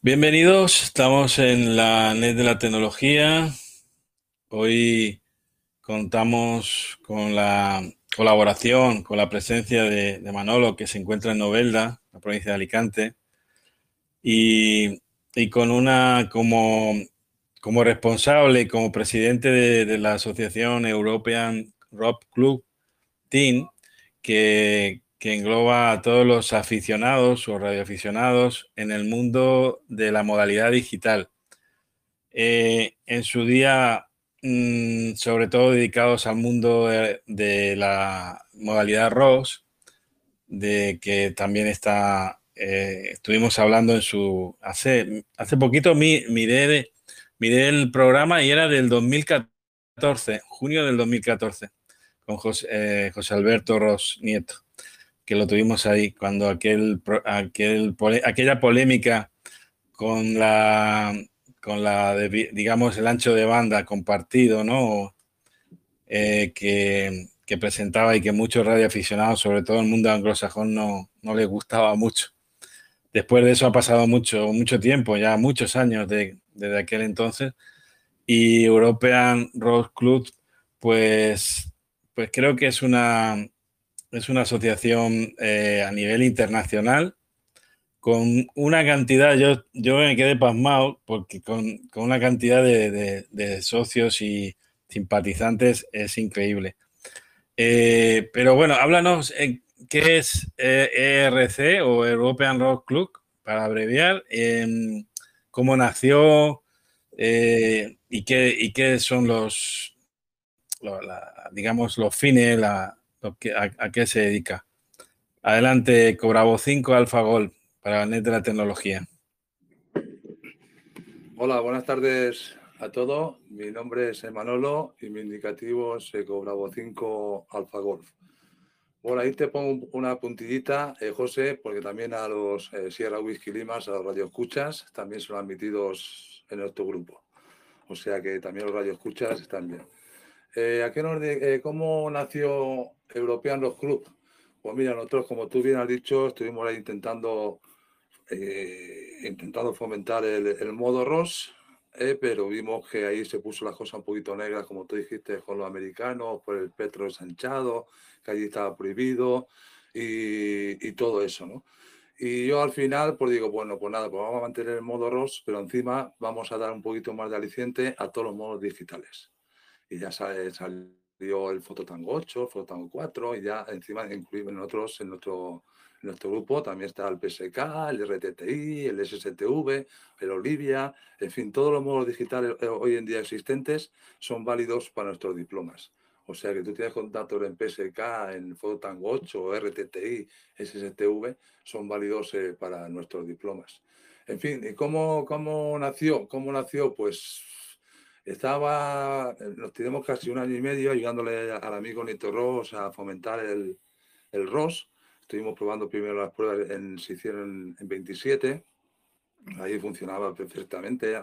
Bienvenidos, estamos en la net de la tecnología. Hoy contamos con la colaboración, con la presencia de, Manolo, que se encuentra en Novelda, la provincia de Alicante, y, con una como, como responsable, como presidente de, la asociación European Rock Club Team, que, que engloba a todos los aficionados o radioaficionados en el mundo de la modalidad digital. Eh, en su día, mm, sobre todo dedicados al mundo de, la modalidad ROS, de que también está, eh, estuvimos hablando en su, hace, hace poquito miré, miré el programa y era del 2014, junio del 2014, con José, eh, José Alberto Ross Nieto que lo tuvimos ahí, cuando aquel, aquel, aquella polémica con la, con la digamos, el ancho de banda compartido, ¿no? Eh, que, que, presentaba y que muchos radioaficionados, sobre todo el mundo anglosajón, no, no les gustaba mucho. Después de eso ha pasado mucho, mucho tiempo, ya muchos años de, desde aquel entonces, y European Road Club, pues, pues creo que es una, es una asociación eh, a nivel internacional con una cantidad, yo, yo me quedé pasmado porque con, una cantidad de, socios y simpatizantes es increíble. Eh, pero bueno, háblanos, eh, ¿qué es ERC o European Rock Club, para abreviar? Em, ¿Cómo nació y, qué, y qué son los, digamos, los fines, la, a, qué se dedica. Adelante, Cobravo 5 AlphaGol para el net de la tecnología. Hola, buenas tardes a todos. Mi nombre es Manolo y mi indicativo es Cobravo 5 AlphaGolf. Bueno, ahí te pongo una puntillita, eh, José, porque también a los eh, Sierra Whisky Limas, a los radioescuchas, también son admitidos en nuestro grupo. O sea que también los radioescuchas están bien. Eh, ¿a qué nos eh, ¿Cómo nació European Rock Club? Pues mira, nosotros, como tú bien has dicho, estuvimos ahí intentando, eh, intentando fomentar el, modo ROS, pero vimos que ahí se puso las cosas un poquito negras, como tú dijiste, con los americanos, por el petro ensanchado, que allí estaba prohibido y, todo eso, ¿no? Y yo al final, pues digo, bueno, pues nada, pues vamos a mantener el modo ROS, pero encima vamos a dar un poquito más de aliciente a todos los modos digitales y ya salió el Fototango 8, el Fototango 4 y ya encima incluimos en nuestro, en nuestro grupo también está el PSK, el RTTI, el SSTV, el Olivia, en fin, todos los modos digitales eh, hoy en día existentes son válidos para nuestros diplomas. O sea que tú tienes contactos en PSK, en Fototango 8, RTTI, SSTV, son válidos eh, para nuestros diplomas. En fin, ¿y cómo, cómo nació? ¿Cómo nació? Pues estaba, eh, nos tenemos casi un año y medio ayudándole al amigo Nito Ross a fomentar el, el ROS. Estuvimos probando primero las pruebas, en, se hicieron en 27, ahí funcionaba perfectamente.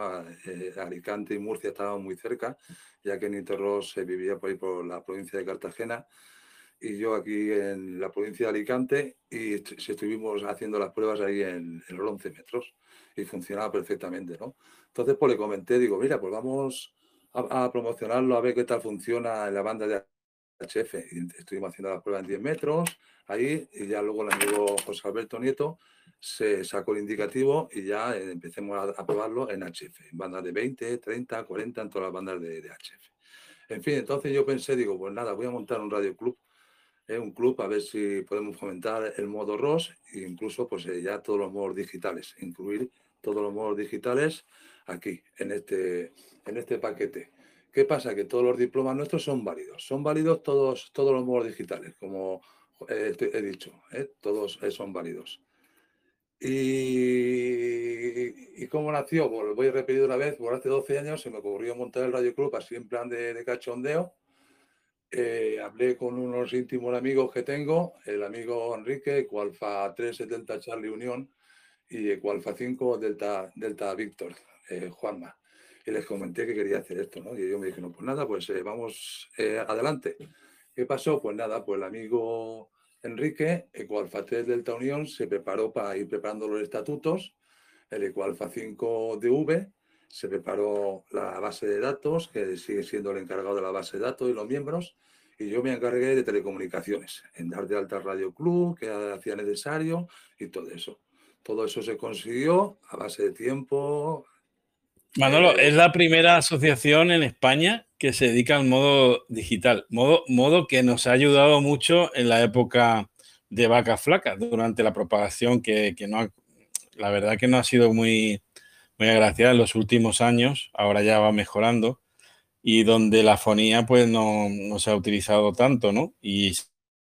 Eh, Alicante y Murcia estaban muy cerca, ya que Nito Ross vivía por ahí por la provincia de Cartagena y yo aquí en la provincia de Alicante y estuvimos haciendo las pruebas ahí en, en los 11 metros y funcionaba perfectamente, ¿no? Entonces, pues le comenté, digo, mira, pues vamos a, promocionarlo, a ver qué tal funciona en la banda de HF. Estuvimos haciendo la prueba en 10 metros, ahí, y ya luego el amigo José Alberto Nieto se sacó el indicativo y ya eh, empecemos a, probarlo en HF, en bandas de 20, 30, 40, en todas las bandas de, HF. En fin, entonces yo pensé, digo, pues nada, voy a montar un radio club, eh, un club, a ver si podemos fomentar el modo ROS e incluso pues eh, ya todos los modos digitales, incluir todos los modos digitales aquí, en este, en este paquete. ¿Qué pasa? Que todos los diplomas nuestros son válidos. Son válidos todos, todos los modos digitales, como he dicho. ¿eh? Todos eh, son válidos. Y, cómo nació? Pues lo voy a repetir una vez. Por hace 12 años se me ocurrió montar el Radio Club así en plan de, cachondeo. Eh, hablé con unos íntimos amigos que tengo, el amigo Enrique, Cualfa 370 Charlie Unión y Ecualfa 5 Delta, Delta Víctor. Eh, Juanma, y les comenté que quería hacer esto, ¿no? Y ellos me dijeron, pues nada, pues eh, vamos adelante. ¿Qué pasó? Pues nada, pues el amigo Enrique, Ecoalfa 3 Delta Unión, se preparó para ir preparando los estatutos el Ecoalfa 5DV, se preparó la base de datos, que sigue siendo el encargado de la base de datos y los miembros, y yo me encargué de telecomunicaciones, en dar de alta Radio Club, que hacía necesario, y todo eso. Todo eso se consiguió a base de tiempo. Manolo, eh, es la primera asociación en España que se dedica al modo digital, modo, modo que nos ha ayudado mucho en la época de vacas flacas, durante la propagación que, que no la verdad que no ha sido muy, muy agraciada en los últimos años, ahora ya va mejorando, y donde la fonía pues no, se ha utilizado tanto, ¿no? Y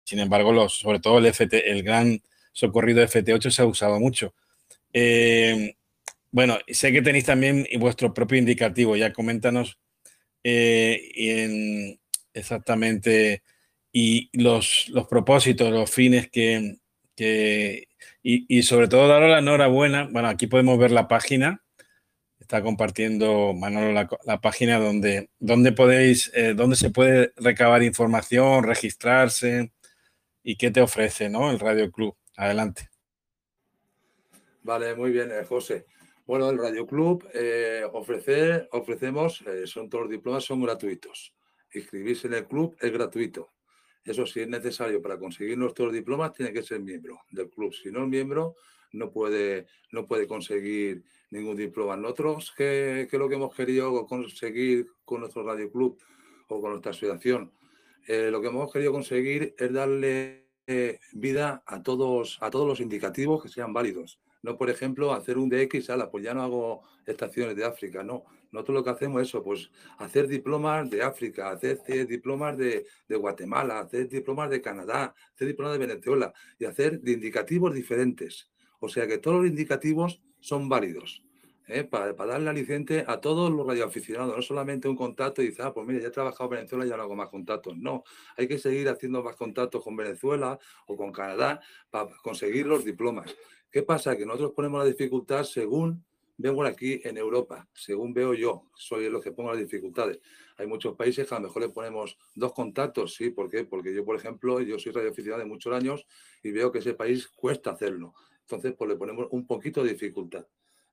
sin embargo, los, sobre todo el, FT, el gran socorrido FT8 se ha usado mucho. Eh, bueno, sé que tenéis también vuestro propio indicativo, ya coméntanos eh, exactamente y los, los propósitos, los fines que, y, sobre todo daros la enhorabuena. Bueno, aquí podemos ver la página. Está compartiendo Manolo la, página donde, donde podéis, eh, donde se puede recabar información, registrarse y qué te ofrece, ¿no? El Radio Club. Adelante. Vale, muy bien, eh, José. Bueno, el Radio Club eh, ofrece, ofrecemos, son todos los diplomas, son gratuitos. Inscribirse en el club es gratuito. Eso sí es necesario para conseguir nuestros diplomas, tiene que ser miembro del club. Si no es miembro, no puede, no puede conseguir ningún diploma. Nosotros, ¿qué, es lo que hemos querido conseguir con nuestro Radio Club o con nuestra asociación? Eh, lo que hemos querido conseguir es darle eh, vida a todos, a todos los indicativos que sean válidos. No, por ejemplo, hacer un DX, ala, pues ya no hago estaciones de África, no. Nosotros lo que hacemos es eso, pues hacer diplomas de África, hacer diplomas de, Guatemala, hacer diplomas de Canadá, hacer diplomas de Venezuela y hacer de indicativos diferentes. O sea que todos los indicativos son válidos. ¿eh? Para, darle aliciente a todos los radioaficionados, no solamente un contacto y dice, ah, pues mira, ya he trabajado en Venezuela, ya no hago más contactos. No, hay que seguir haciendo más contactos con Venezuela o con Canadá para conseguir los diplomas. ¿Qué pasa? Que nosotros ponemos la dificultad según vengo aquí en Europa, según veo yo, soy los que pongo las dificultades. Hay muchos países que a lo mejor le ponemos dos contactos, ¿sí? ¿Por qué? Porque yo, por ejemplo, yo soy radioaficionado de muchos años y veo que ese país cuesta hacerlo. Entonces, pues le ponemos un poquito de dificultad.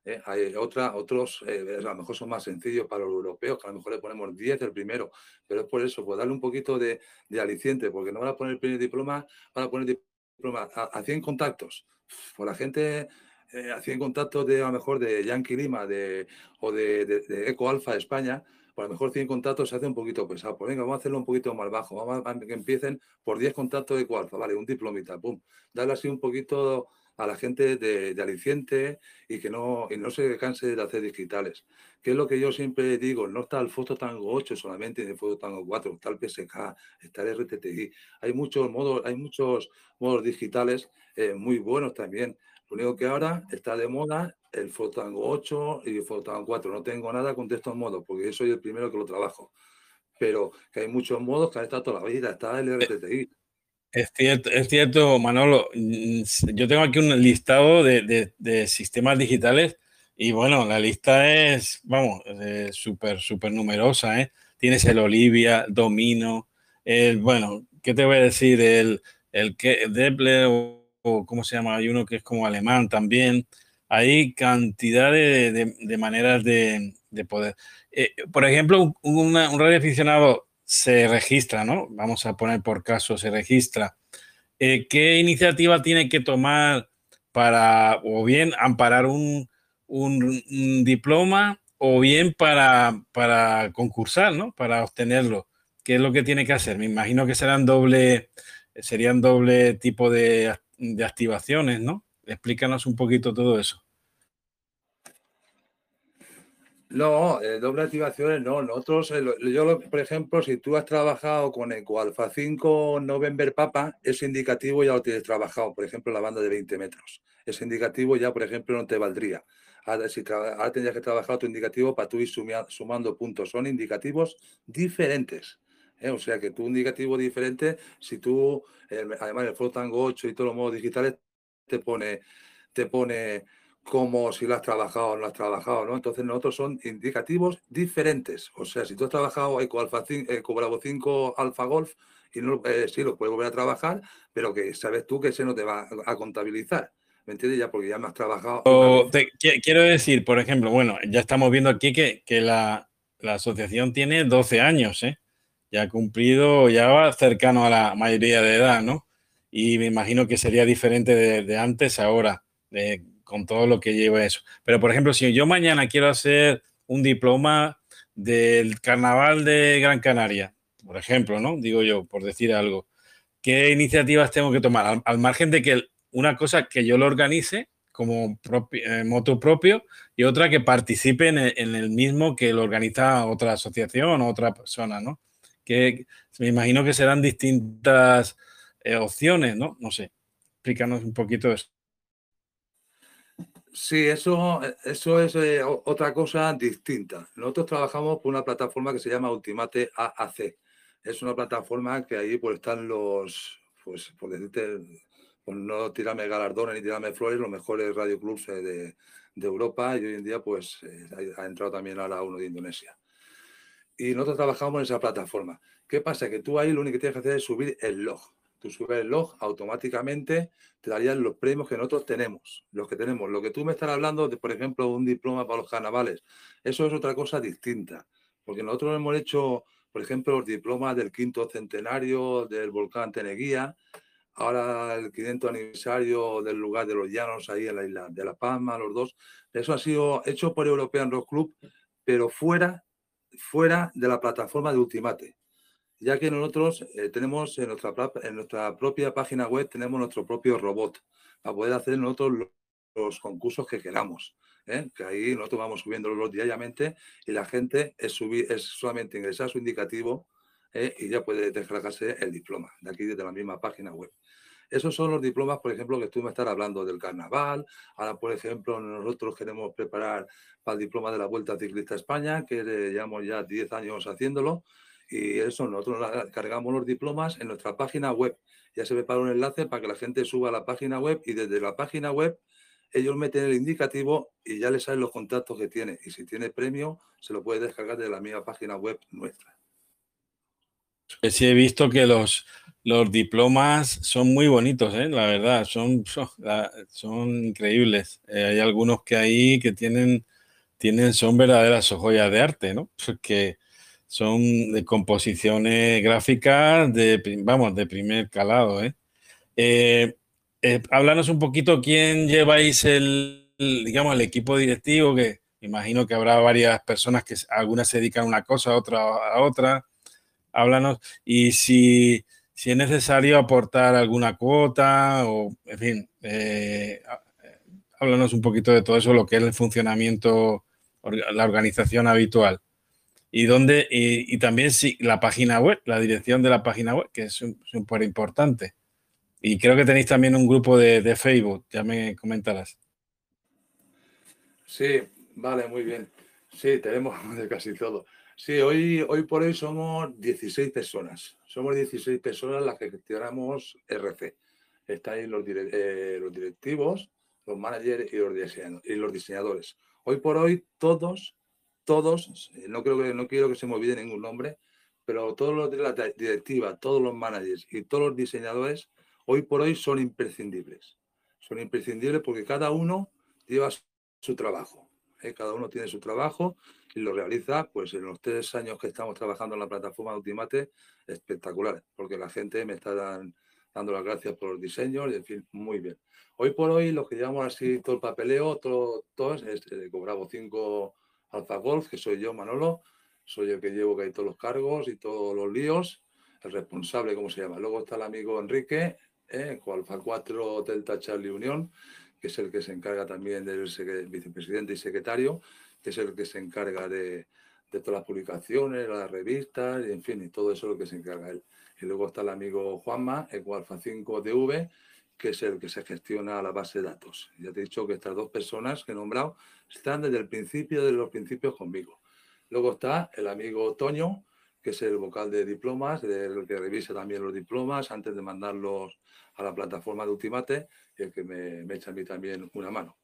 ¿eh? Hay otra, otros, eh, a lo mejor son más sencillos para los europeos, que a lo mejor le ponemos 10 el primero, pero es por eso, pues darle un poquito de, aliciente, porque no van a poner el primer diploma, van a poner diploma a, a 100 contactos pues la gente eh, hacía en contacto de a lo mejor de Yankee Lima de, o de, de, Eco Alfa España, por a lo mejor 100 contactos se hace un poquito pesado. Pues venga, vamos a hacerlo un poquito más bajo. Vamos a, que empiecen por 10 contactos de Eco Alfa, vale, un diplomita, pum. Darle así un poquito a la gente de, aliciente y que no, y no se canse de hacer digitales. Que es lo que yo siempre digo, no está el Foto Tango 8 solamente ni el Foto Tango 4, está el PSK, está el RTTI. Hay muchos modos, hay muchos modos digitales eh, muy buenos también. Lo único que ahora está de moda el Foto Tango 8 y el Foto Tango 4. No tengo nada con estos modos porque yo soy el primero que lo trabajo. Pero que hay muchos modos que han estado toda la vida. Está el RTTI, es cierto, es cierto, Manolo. Mm, yo tengo aquí un listado de, sistemas digitales y bueno, la lista es, vamos, súper, súper numerosa. ¿eh? Tienes el Olivia, Domino, el, bueno, ¿qué te voy a decir? El, el que o, cómo se llama, hay uno que es como alemán también. Hay cantidad de, maneras de, poder. Eh, por ejemplo, un, un radio aficionado se registra, ¿no? Vamos a poner por caso, se registra. Eh, ¿Qué iniciativa tiene que tomar para, o bien, amparar un, diploma, o bien para, para concursar, ¿no? Para obtenerlo. ¿Qué es lo que tiene que hacer? Me imagino que serán doble, serían doble tipo de, de activaciones, ¿no? Explícanos un poquito todo eso. No, eh, doble activaciones no. Nosotros, eh, yo, por ejemplo, si tú has trabajado con Eco Alpha 5 November Papa, ese indicativo ya lo tienes trabajado, por ejemplo, la banda de 20 metros. Ese indicativo ya, por ejemplo, no te valdría. Ahora, si ahora tendrías que trabajar otro indicativo para tú ir sumando puntos. Son indicativos diferentes. ¿eh? O sea que tu indicativo diferente, si tú, además el Flotango 8 y todos los modos digitales, te pone, te pone como si lo has trabajado o no has trabajado, ¿no? Entonces nosotros son indicativos diferentes. O sea, si tú has trabajado Eco, Alfa 5, Eco Bravo 5 Alfa Golf, y no, eh, sí, lo puedes volver a trabajar, pero que sabes tú que ese no te va a contabilizar. ¿me entiendes? Ya porque ya me has trabajado. quiero decir, por ejemplo, bueno, ya estamos viendo aquí que, la, asociación tiene 12 años, ¿eh? Ya ha cumplido, ya va cercano a la mayoría de edad, ¿no? Y me imagino que sería diferente de, antes ahora, con todo lo que lleva eso. Pero, por ejemplo, si yo mañana quiero hacer un diploma del Carnaval de Gran Canaria, por ejemplo, ¿no? Digo yo, por decir algo. ¿Qué iniciativas tengo que tomar? Al, margen de que una cosa que yo lo organice como eh, moto propio y otra que participe en el, mismo que lo organiza otra asociación o otra persona, ¿no? Que me imagino que serán distintas eh, opciones, ¿no? No sé. Explícanos un poquito eso. Sí, eso, eso es eh, otra cosa distinta. Nosotros trabajamos por una plataforma que se llama Ultimate AAC. Es una plataforma que ahí pues están los, pues por decirte, pues no tirarme galardones ni tirarme flores, los mejores radioclubs eh, de, de Europa y hoy en día pues eh, ha entrado también ahora uno de Indonesia. Y nosotros trabajamos en esa plataforma. ¿Qué pasa? Que tú ahí lo único que tienes que hacer es subir el log tú subes el log, automáticamente te darían los premios que nosotros tenemos, los que tenemos. Lo que tú me estás hablando de, por ejemplo, un diploma para los carnavales, eso es otra cosa distinta, porque nosotros hemos hecho, por ejemplo, los diplomas del quinto centenario del volcán Teneguía, ahora el 500 aniversario del lugar de los llanos ahí en la isla de La Palma, los dos. Eso ha sido hecho por European Rock Club, pero fuera, fuera de la plataforma de Ultimate ya que nosotros eh, tenemos en nuestra, en nuestra propia página web, tenemos nuestro propio robot para poder hacer nosotros los, concursos que queramos. ¿eh? Que ahí nosotros vamos subiéndolos diariamente y la gente es, subir, es solamente ingresar su indicativo ¿eh? y ya puede descargarse el diploma de aquí desde la misma página web. Esos son los diplomas, por ejemplo, que tú me estás hablando del carnaval. Ahora, por ejemplo, nosotros queremos preparar para el diploma de la Vuelta Ciclista España, que llevamos ya 10 años haciéndolo. Y eso, nosotros cargamos los diplomas en nuestra página web. Ya se prepara un enlace para que la gente suba a la página web y desde la página web ellos meten el indicativo y ya les salen los contactos que tiene. Y si tiene premio, se lo puede descargar de la misma página web nuestra. Sí, he visto que los, los diplomas son muy bonitos, ¿eh? la verdad, son, son, increíbles. Eh, hay algunos que ahí que tienen, tienen son verdaderas joyas de arte, ¿no? Porque son de composiciones gráficas de, vamos, de primer calado. ¿eh? Eh, eh, háblanos un poquito quién lleváis el, digamos, el equipo directivo, que imagino que habrá varias personas que algunas se dedican a una cosa, otra a otra. Háblanos y si, si es necesario aportar alguna cuota o, en fin, háblanos un poquito de todo eso, lo que es el funcionamiento, la organización habitual. Y, dónde, y, también sí, la página web, la dirección de la página web, que es súper importante. Y creo que tenéis también un grupo de, Facebook, ya me comentarás. Sí, vale, muy bien. Sí, tenemos de casi todo. Sí, hoy, hoy por hoy somos 16 personas. Somos 16 personas las que gestionamos RC. Están los, eh, los directivos, los managers y los, y los diseñadores. Hoy por hoy todos todos, eh, no, creo que, no quiero que se me olvide ningún nombre, pero todos los de la directiva, todos los managers y todos los diseñadores, hoy por hoy son imprescindibles. Son imprescindibles porque cada uno lleva su trabajo. ¿eh? Cada uno tiene su trabajo y lo realiza, pues en los tres años que estamos trabajando en la plataforma Ultimate, espectacular, porque la gente me está dando las gracias por los diseños y en fin, muy bien. Hoy por hoy, lo que llevamos así todo el papeleo, todo, todo es, eh, cobramos cinco Alfa Golf, que soy yo, Manolo, soy el que llevo que hay todos los cargos y todos los líos, el responsable, ¿cómo se llama? Luego está el amigo Enrique, eh, Alfa 4 Delta Charlie Unión, que es el que se encarga también del vicepresidente y secretario, que es el que se encarga de, todas las publicaciones, las revistas, y en fin, y todo eso es lo que se encarga él. Y luego está el amigo Juanma, el Alfa 5 DV, que es el que se gestiona la base de datos. Ya te he dicho que estas dos personas que he nombrado están desde el principio de los principios conmigo. Luego está el amigo Toño, que es el vocal de diplomas, el que revisa también los diplomas antes de mandarlos a la plataforma de Ultimate y el que me, echa a mí también una mano.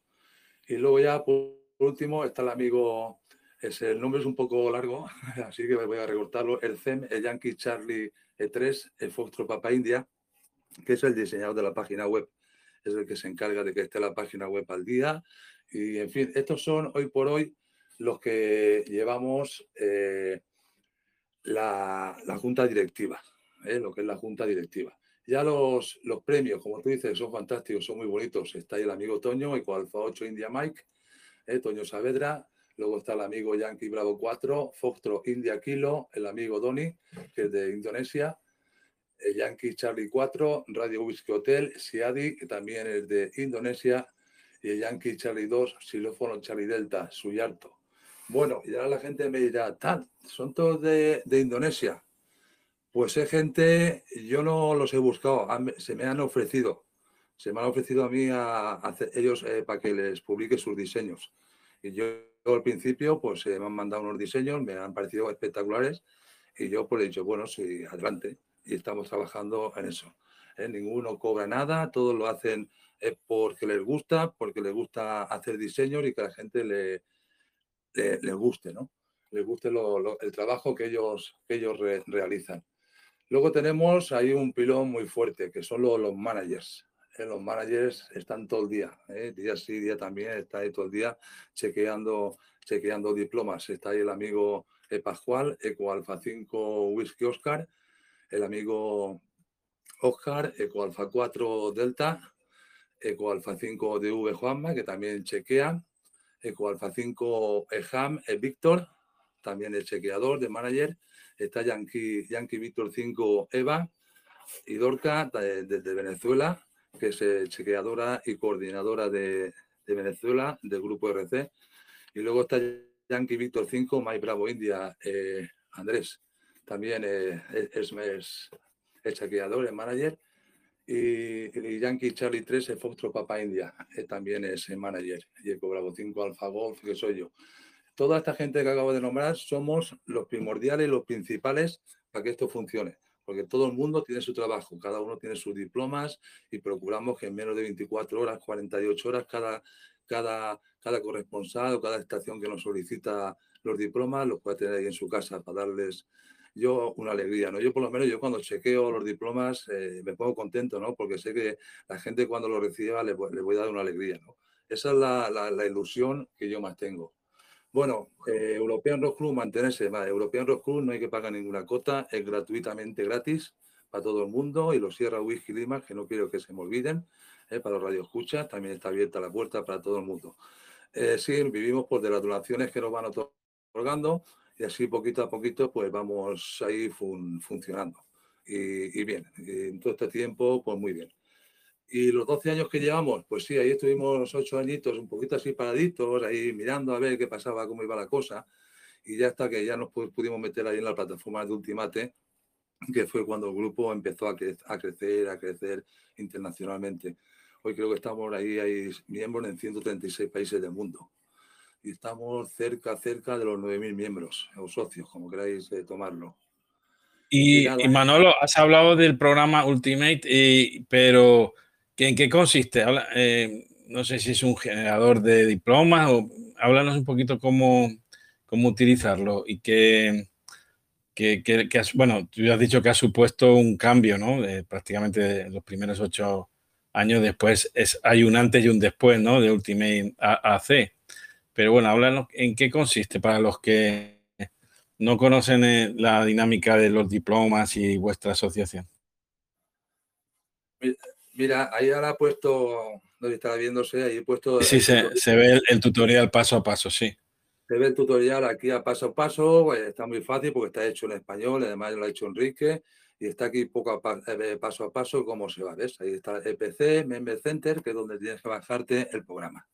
Y luego ya, por último, está el amigo, es, el nombre es un poco largo, así que voy a recortarlo, el CEM, el Yankee Charlie E3, el Foxtrot Papa India, que es el diseñador de la página web. es el que se encarga de que esté la página web al día. Y en fin, estos son hoy por hoy los que llevamos eh, la, junta directiva, ¿eh? lo que es la junta directiva. Ya los, los premios, como tú dices, son fantásticos, son muy bonitos. Está ahí el amigo Toño, Alfa 8 India Mike, ¿eh? Toño Saavedra. Luego está el amigo Yankee Bravo 4, Foxtro India Kilo, el amigo Doni, que es de Indonesia. Yankee Charlie 4, Radio Whisky Hotel, Siadi, que también es de Indonesia. Y el Yankee Charlie 2, Xilófono Charlie Delta, Suyarto. Bueno, y ahora la gente me dirá, tal, son todos de, Indonesia. Pues es gente, yo no los he buscado, se me han ofrecido, se me han ofrecido a mí a, ellos eh, para que les publique sus diseños. Y yo, al principio, pues me han mandado unos diseños, me han parecido espectaculares y yo pues he dicho, bueno, sí, adelante. Y estamos trabajando en eso. ¿eh? Ninguno cobra nada, todos lo hacen porque les gusta, porque les gusta hacer diseños y que la gente le, les guste, ¿no? Les guste el trabajo que ellos, que ellos realizan. Luego tenemos ahí un pilón muy fuerte, que son los, managers. Eh, los managers están todo el día, ¿eh? día sí, día también, está ahí todo el día chequeando, chequeando diplomas. Está ahí el amigo. Pascual, Eco Alfa 5 Whisky Oscar, el amigo Oscar, Eco Alfa 4 Delta, Eco Alfa 5 DV Juanma, que también chequean. Eco Alfa 5 EHAM, es Víctor, también el chequeador de manager. Está Yankee, Yankee Víctor 5 Eva y Dorca desde Venezuela, que es eh, chequeadora y coordinadora de, Venezuela del grupo RC. Y luego está Yankee Víctor 5, My Bravo India, eh, Andrés, también eh, es, es, es manager y, Yankee Charlie 3 es Foxtrot Papa India, eh, también es el manager, y el Bravo 5 Alfa Golf, que soy yo. Toda esta gente que acabo de nombrar somos los primordiales, los principales para que esto funcione, porque todo el mundo tiene su trabajo, cada uno tiene sus diplomas y procuramos que en menos de 24 horas, 48 horas, cada, cada, cada corresponsal o cada estación que nos solicita los diplomas los pueda tener ahí en su casa para darles yo una alegría, ¿no? Yo por lo menos yo cuando chequeo los diplomas eh, me pongo contento, ¿no? Porque sé que la gente cuando lo reciba le, voy a dar una alegría, ¿no? Esa es la, ilusión que yo más tengo. Bueno, eh, European Rock Club, mantenerse, vale, European Rock Club no hay que pagar ninguna cota, es gratuitamente gratis para todo el mundo y los Sierra Whisky Lima, que no quiero que se me olviden, eh, para los radioescuchas, también está abierta la puerta para todo el mundo. sí, vivimos por de las donaciones que nos van otorgando, y así poquito a poquito pues vamos a ir funcionando. Y, bien, en todo este tiempo pues muy bien. Y los 12 años que llevamos, pues sí, ahí estuvimos ocho añitos un poquito así paraditos, ahí mirando a ver qué pasaba, cómo iba la cosa. Y ya hasta que ya nos pudimos meter ahí en la plataforma de Ultimate, que fue cuando el grupo empezó a, a crecer, a crecer internacionalmente. Hoy creo que estamos ahí, hay miembros en 136 países del mundo y estamos cerca, cerca de los 9.000 miembros o socios, como queráis eh, tomarlo. Y, Manolo, has hablado del programa Ultimate, pero ¿en qué consiste? Eh, no sé si es un generador de diplomas o háblanos un poquito cómo, cómo utilizarlo y qué, que, bueno, tú has dicho que ha supuesto un cambio, ¿no? prácticamente los primeros ocho años después es, hay un antes y un después, ¿no? De Ultimate AC. Pero bueno, háblanos en qué consiste para los que no conocen eh, la dinámica de los diplomas y vuestra asociación. Mira, ahí ahora ha puesto, donde está viéndose, ahí he puesto... Sí, se, ve el, tutorial paso a paso, sí. Se ve el tutorial aquí a paso a paso, pues, está muy fácil porque está hecho en español, además lo ha hecho Enrique, y está aquí poco a eh, paso a paso cómo se va, ¿ves? Ahí está EPC, Member Center, que es donde tienes que bajarte el programa.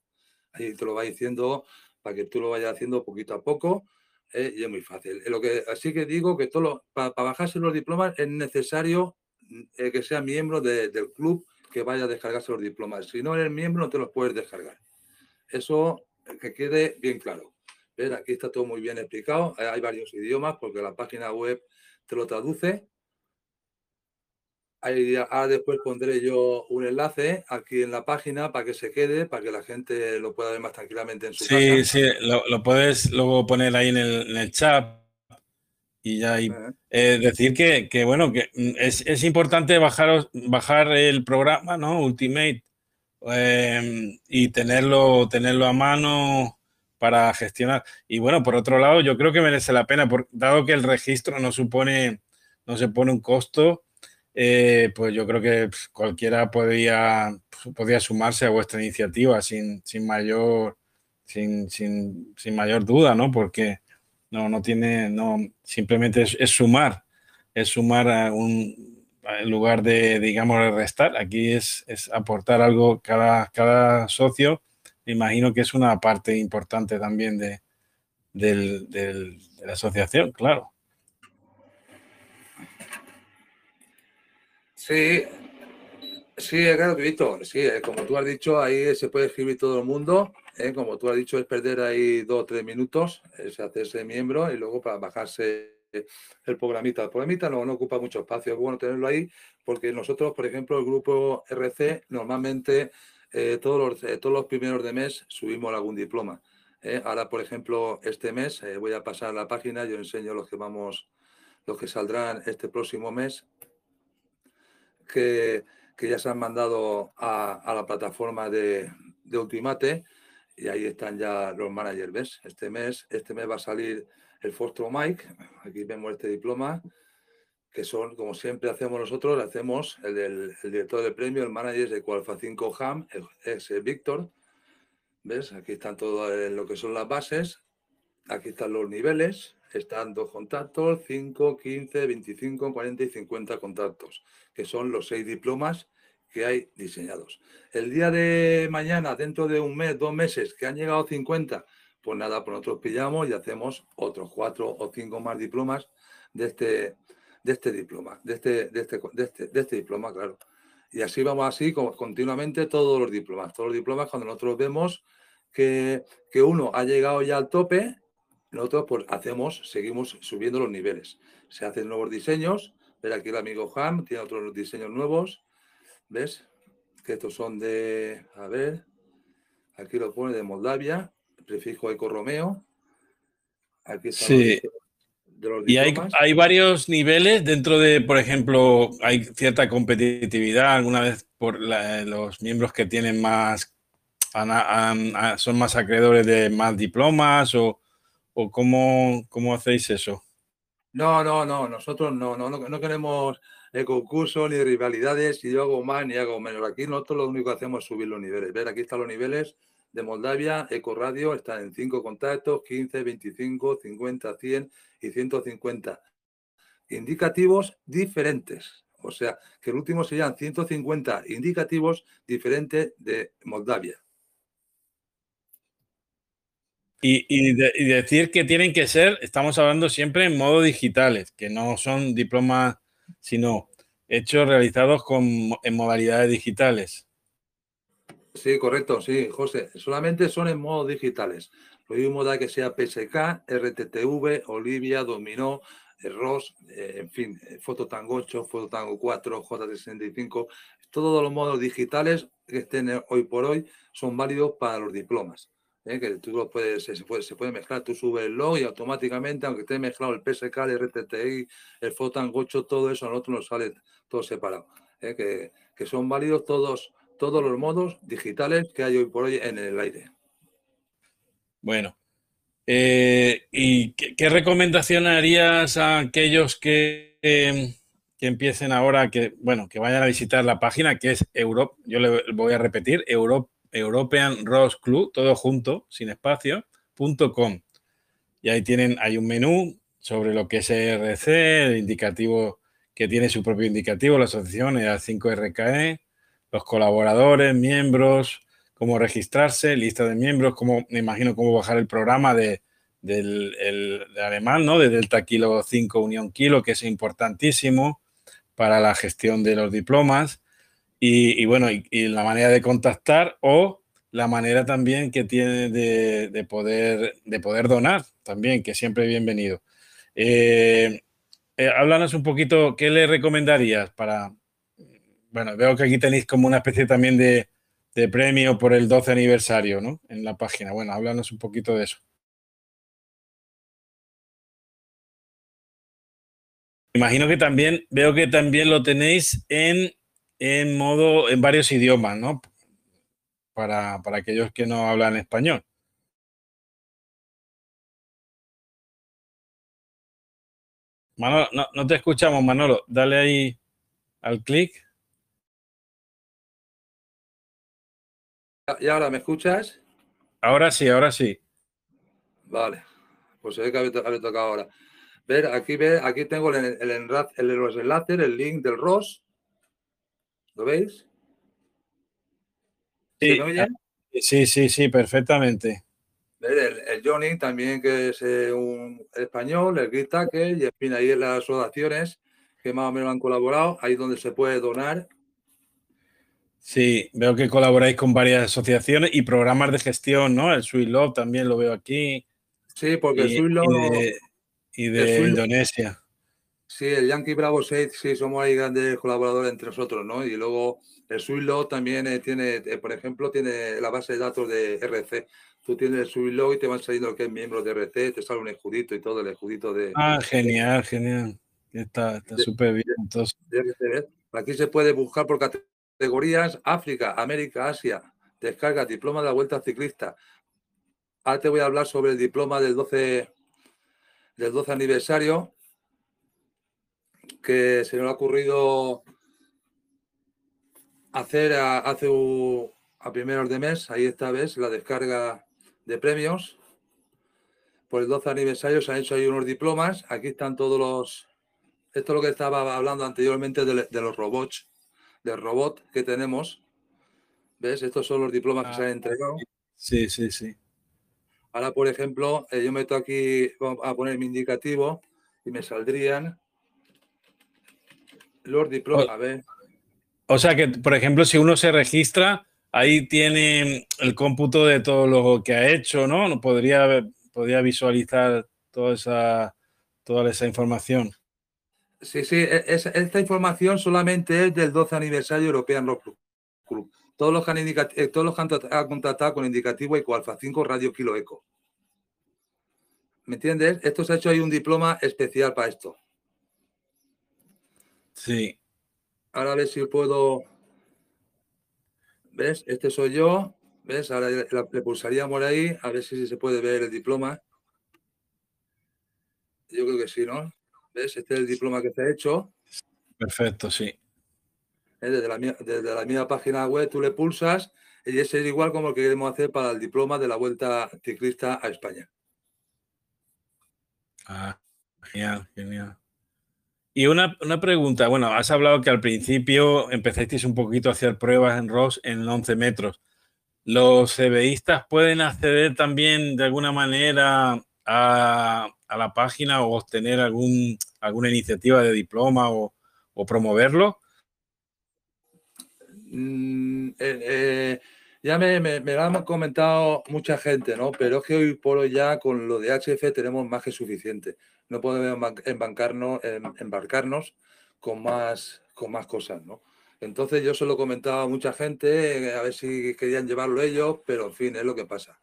Ahí te lo va diciendo para que tú lo vayas haciendo poquito a poco eh, y es muy fácil. Lo que, así que digo que todo para, bajarse los diplomas es necesario mm, eh, que sea miembro del club que vaya a descargarse los diplomas. Si no eres miembro, no te los puedes descargar. Eso eh, que quede bien claro. Aquí está todo muy bien explicado. Hay varios idiomas porque la página web te lo traduce Ahí, ahora después pondré yo un enlace aquí en la página para que se quede, para que la gente lo pueda ver más tranquilamente en su casa. Sí, sí, lo, puedes luego poner ahí en el, chat y ya ahí. Eh, decir que, bueno, que es, importante bajar, bajar el programa, ¿no? Ultimate em, y tenerlo, tenerlo a mano para gestionar. Y bueno, por otro lado, yo creo que merece la pena, dado que el registro no supone, no se pone un costo, eh, pues yo creo que cualquiera podría, podría sumarse a vuestra iniciativa sin, sin mayor, sin, sin, sin, mayor duda, ¿no? Porque no, no tiene, no, simplemente es, sumar, es sumar a un, en lugar de, digamos, restar. Aquí es, es aportar algo cada, cada socio. Me imagino que es una parte importante también de, del, de la asociación, claro. Sí, sí, es gratuito. Sí, eh, como tú has dicho, ahí se puede escribir todo el mundo. Eh, como tú has dicho, es perder ahí dos o tres minutos, es hacerse miembro y luego para bajarse el programita. El programita no, no ocupa mucho espacio, es bueno tenerlo ahí porque nosotros, por ejemplo, el grupo RC, normalmente eh, todos, los, todos los primeros de mes subimos algún diploma. Ahora, por ejemplo, este mes voy a pasar la página, yo enseño los que vamos, los que saldrán este próximo mes que, ya se han mandado a, la plataforma de, Ultimate y ahí están ya los managers. Este mes, este mes va a salir el Fostro Mike, aquí vemos este diploma, que son, como siempre hacemos nosotros, hacemos el, director del premio, el manager de Qualfa 5 HAM, es Víctor. ¿Ves? Aquí están todo lo que son las bases, aquí están los niveles, están dos contactos, 5, 15, 25, 40 y 50 contactos, que son los seis diplomas que hay diseñados. El día de mañana, dentro de un mes, dos meses, que han llegado 50, pues nada, pues nosotros pillamos y hacemos otros cuatro o cinco más diplomas de este, de este diploma, de este, de este, de este, de este diploma, claro. Y así vamos así continuamente todos los diplomas. Todos los diplomas, cuando nosotros vemos que, que uno ha llegado ya al tope, nosotros pues hacemos, seguimos subiendo los niveles. Se hacen nuevos diseños. Ver aquí el amigo Ham tiene otros diseños nuevos. ¿Ves? Que estos son de, a ver, aquí lo pone de Moldavia, prefijo Eco Romeo. Aquí está sí. y hay, hay, varios niveles dentro de, por ejemplo, hay cierta competitividad alguna vez por los miembros que tienen más, son más acreedores de más diplomas o, ¿O cómo, cómo hacéis eso? No, no, no, nosotros no, no, no, queremos el concurso ni rivalidades, si yo hago más ni hago menos. Aquí nosotros lo único que hacemos es subir los niveles. Ver, aquí están los niveles de Moldavia, Eco Radio, están en 5 contactos, 15, 25, 50, 100 y 150. Indicativos diferentes. O sea, que el último serían 150 indicativos diferentes de Moldavia. Y, decir que tienen que ser, estamos hablando siempre en modo digitales, que no son diplomas, sino hechos realizados con, en modalidades digitales. Sí, correcto, sí, José. Solamente son en modo digitales. Lo mismo da que sea PSK, RTTV, Olivia, Dominó, ROS, eh, en fin, eh, Fototango 8, Fototango 4, J65. Todos los modos digitales que estén hoy por hoy son válidos para los diplomas. ¿Eh? que tú lo puedes, se puede, se puede mezclar, tú subes el log y automáticamente, aunque esté mezclado el PSK, el RTTI, el Fotan 8, todo eso a nosotros nos sale todo separado. ¿eh? Que, que, son válidos todos, todos los modos digitales que hay hoy por hoy en el aire. Bueno, eh, ¿y qué, recomendación harías a aquellos que, que, empiecen ahora, que bueno, que vayan a visitar la página que es Europe, yo le voy a repetir, Europe European Rose Club, todo junto, sin espacio, .com. Y ahí tienen, hay un menú sobre lo que es ERC, el indicativo que tiene su propio indicativo, la asociación EA 5RKE, los colaboradores, miembros, cómo registrarse, lista de miembros, cómo, me imagino cómo bajar el programa de, del alemán, ¿no? De Delta Kilo 5 Unión Kilo, que es importantísimo para la gestión de los diplomas. Y, bueno, y, la manera de contactar o la manera también que tiene de, poder, de poder donar también, que siempre bienvenido. Eh, eh, háblanos un poquito, ¿qué le recomendarías para... Bueno, veo que aquí tenéis como una especie también de, de premio por el 12 aniversario, ¿no? En la página. Bueno, háblanos un poquito de eso. Imagino que también, veo que también lo tenéis en en modo, en varios idiomas, ¿no? para, para aquellos que no hablan español. Manolo, no, no te escuchamos, Manolo. Dale ahí al clic. ¿Y ahora me escuchas? Ahora sí, ahora sí. Vale, pues se ve que había, tocado ahora. Ver, aquí ve, aquí tengo el, el, enlace, el, los enlaces, el link del ROS. ¿Lo veis? Sí, ¿Se oye? sí, sí, sí, perfectamente. El, el, Johnny también, que es eh, un español, el Tacker, y en fin, ahí en las asociaciones que más o menos han colaborado, ahí donde se puede donar Sí, veo que colaboráis con varias asociaciones y programas de gestión, ¿no? El Sweet Love también lo veo aquí. Sí, porque el Sweet Love... Y de, Indonesia. Sí, el Yankee Bravo 6, sí, somos ahí grandes colaboradores entre nosotros, ¿no? Y luego el Love también eh, tiene, eh, por ejemplo, tiene la base de datos de RC. Tú tienes el Love y te van saliendo que es miembro de RC, te sale un escudito y todo, el escudito de... Ah, genial, genial. Está súper bien. Entonces. Aquí se puede buscar por categoría categorías África, América, Asia. Descarga diploma de la Vuelta Ciclista. Ahora te voy a hablar sobre el diploma del 12, del 12 aniversario que se me ha ocurrido hacer a, hace a primeros de mes. Ahí está, ves, la descarga de premios. Por el 12 aniversario se han hecho ahí unos diplomas. Aquí están todos los... Esto es lo que estaba hablando anteriormente de los robots del robot que tenemos. ¿Ves? Estos son los diplomas que se han ah, entregado. Sí, sí, sí. Ahora, por ejemplo, eh, yo meto aquí a poner mi indicativo y me saldrían los diplomas. O, a ver. o sea que, por ejemplo, si uno se registra, ahí tiene el cómputo de todo lo que ha hecho, ¿no? Podría, podría visualizar toda esa, toda esa información. Sí, sí, e, esta información solamente es del 12 aniversario European Rock Club. Todos los que han, eh, todos los han contactado con indicativo Alfa 5 Radio Kilo Eco. ¿Me entiendes? Esto se ha hecho ahí un diploma especial para esto. Sí. Ahora a ver si puedo. ¿Ves? Este soy yo. ¿Ves? Ahora le, pulsaríamos ahí a ver si se puede ver el diploma. Yo creo que sí, ¿no? Este es el diploma que se ha hecho. Perfecto, sí. Desde la, desde la misma página web tú le pulsas y ese es igual como el que queremos hacer para el diploma de la Vuelta Ciclista a España. Ah, genial, genial. Y una, pregunta, bueno, has hablado que al principio empezasteis un poquito a hacer pruebas en ROS en 11 metros. ¿Los CBistas pueden acceder también de alguna manera a, la página o obtener algún, alguna iniciativa de diploma o, promoverlo? Mm, eh, eh, ya me, me, lo han comentado mucha gente, ¿no? Pero es que hoy por hoy ya con lo de HF tenemos más que suficiente. No podemos embarcarnos, embarcarnos con, más, con más cosas, ¿no? Entonces yo se lo he comentado a mucha gente, a ver si querían llevarlo ellos, pero en fin, es lo que pasa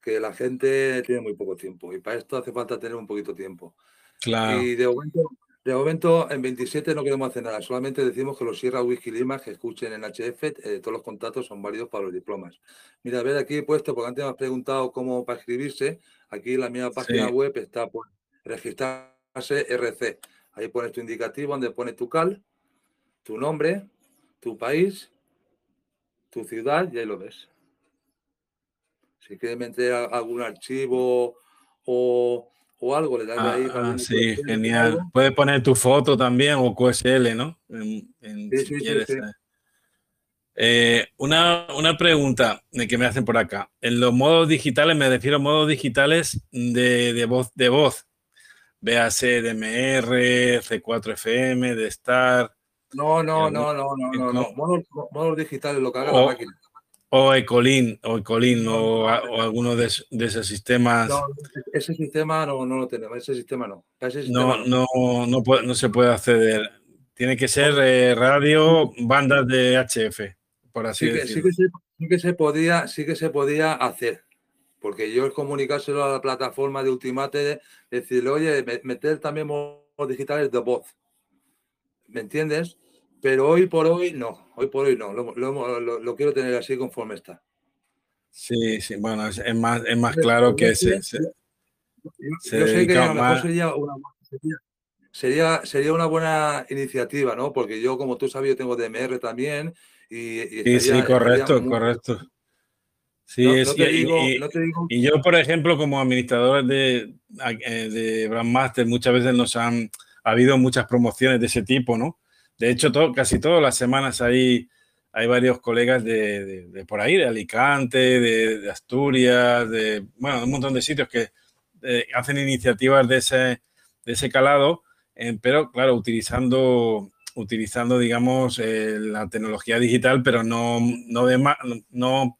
que la gente tiene muy poco tiempo y para esto hace falta tener un poquito tiempo. Claro. Y de momento, de momento en 27 no queremos hacer nada, solamente decimos que los Sierra Whisky Lima que escuchen en HF, eh, todos los contactos son válidos para los diplomas. Mira, a ver, aquí he puesto, porque antes me has preguntado cómo para escribirse, aquí en la misma página web está por registrarse RC. Ahí pones tu indicativo donde pones tu cal, tu nombre, tu país, tu ciudad y ahí lo ves. Si quiere meter algún archivo o, algo, le das ahí. Ah, sí, genial. Puedes poner tu foto también o QSL, ¿no? sí, sí, sí, eh, una, pregunta que me hacen por acá. En los modos digitales, me refiero a modos digitales de, voz, de voz. Véase DMR, C4FM, de Star. No, no, no, no, no, no, no. Modos, digitales, lo que haga la máquina. O Ecolin, o Ecolin, o, alguno de, esos sistemas. No, ese sistema no, lo tenemos, ese sistema no. no, no, no, se puede acceder. Tiene que ser eh, radio, bandas de HF, por así sí decirlo. sí, que se, podía, sí que se podía hacer. Porque yo es comunicárselo a la plataforma de Ultimate, decirle, oye, meter también modos digitales de voz. ¿Me entiendes? Pero hoy por hoy no, hoy por hoy no, lo, quiero tener así conforme está. Sí, sí, bueno, es, más, es más claro que se, se, yo, sé que a lo mejor sería una, sería, sería, una buena iniciativa, ¿no? Porque yo, como tú sabes, yo tengo DMR también. Y, sí, sí, correcto, correcto. Sí, es, y, yo, por ejemplo, como administrador de, eh, de Brandmaster, muchas veces nos han ha habido muchas promociones de ese tipo, ¿no? De hecho, todo, casi todas las semanas hay, hay varios colegas de, de, por ahí, de Alicante, de, Asturias, de, bueno, un montón de sitios que eh, hacen iniciativas de ese, de ese calado, eh, pero claro, utilizando, utilizando digamos, la tecnología digital, pero no, no, de, no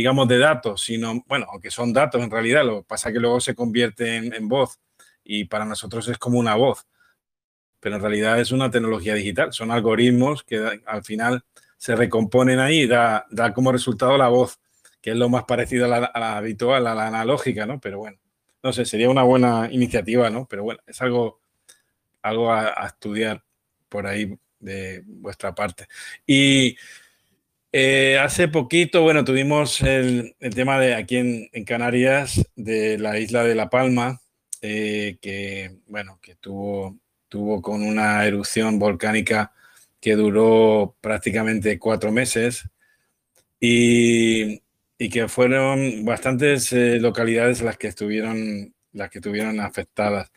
digamos, de datos, sino, bueno, aunque son datos en realidad, lo que pasa es que luego se convierte en, voz y para nosotros es como una voz, pero en realidad es una tecnología digital, son algoritmos que al final se recomponen ahí y da, da como resultado la voz, que es lo más parecido a la, habitual, a la analógica, ¿no? Pero bueno, no sé, sería una buena iniciativa, ¿no? Pero bueno, es algo, algo a, a estudiar por ahí de vuestra parte. Y eh, hace poquito, bueno, tuvimos el, tema de aquí en, Canarias, de la isla de La Palma, eh, que, bueno, que tuvo, tuvo con una erupción volcánica que duró prácticamente cuatro meses y, que fueron bastantes eh, localidades las que estuvieron, las que estuvieron afectadas.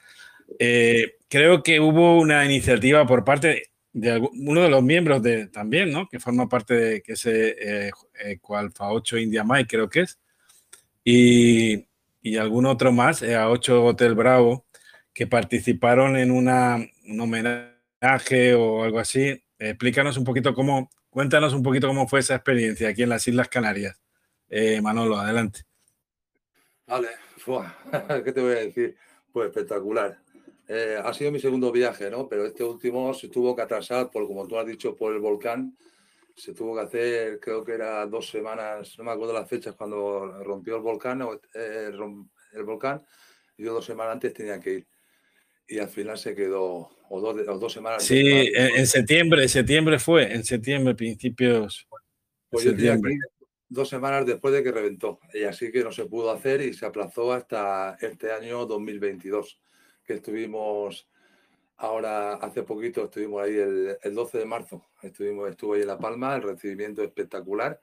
creo que hubo una iniciativa por parte, de uno de los miembros de también, ¿no? Que forma parte de ese eh, eh, 8 India Mai, creo que es. Y, y algún otro más, eh, a 8 Hotel Bravo, que participaron en una, un homenaje o algo así. explícanos un poquito cómo, cuéntanos un poquito cómo fue esa experiencia aquí en las Islas Canarias. Eh, Manolo, adelante. Vale, ¿qué te voy a decir? Pues espectacular. Eh, ha sido mi segundo viaje, ¿no? Pero este último se tuvo que atrasar, por como tú has dicho, por el volcán. Se tuvo que hacer, creo que era dos semanas, no me acuerdo las fechas, cuando rompió el volcán, eh, el volcán, y yo dos semanas antes tenía que ir. Y al final se quedó, o dos, dos semanas. Sí, en, septiembre, septiembre fue, en septiembre, principios. Pues septiembre. dos semanas después de que reventó. Y así que no se pudo hacer y se aplazó hasta este año 2022 que estuvimos ahora, hace poquito, estuvimos ahí el, 12 de marzo, estuvimos, estuve ahí en La Palma, el recibimiento espectacular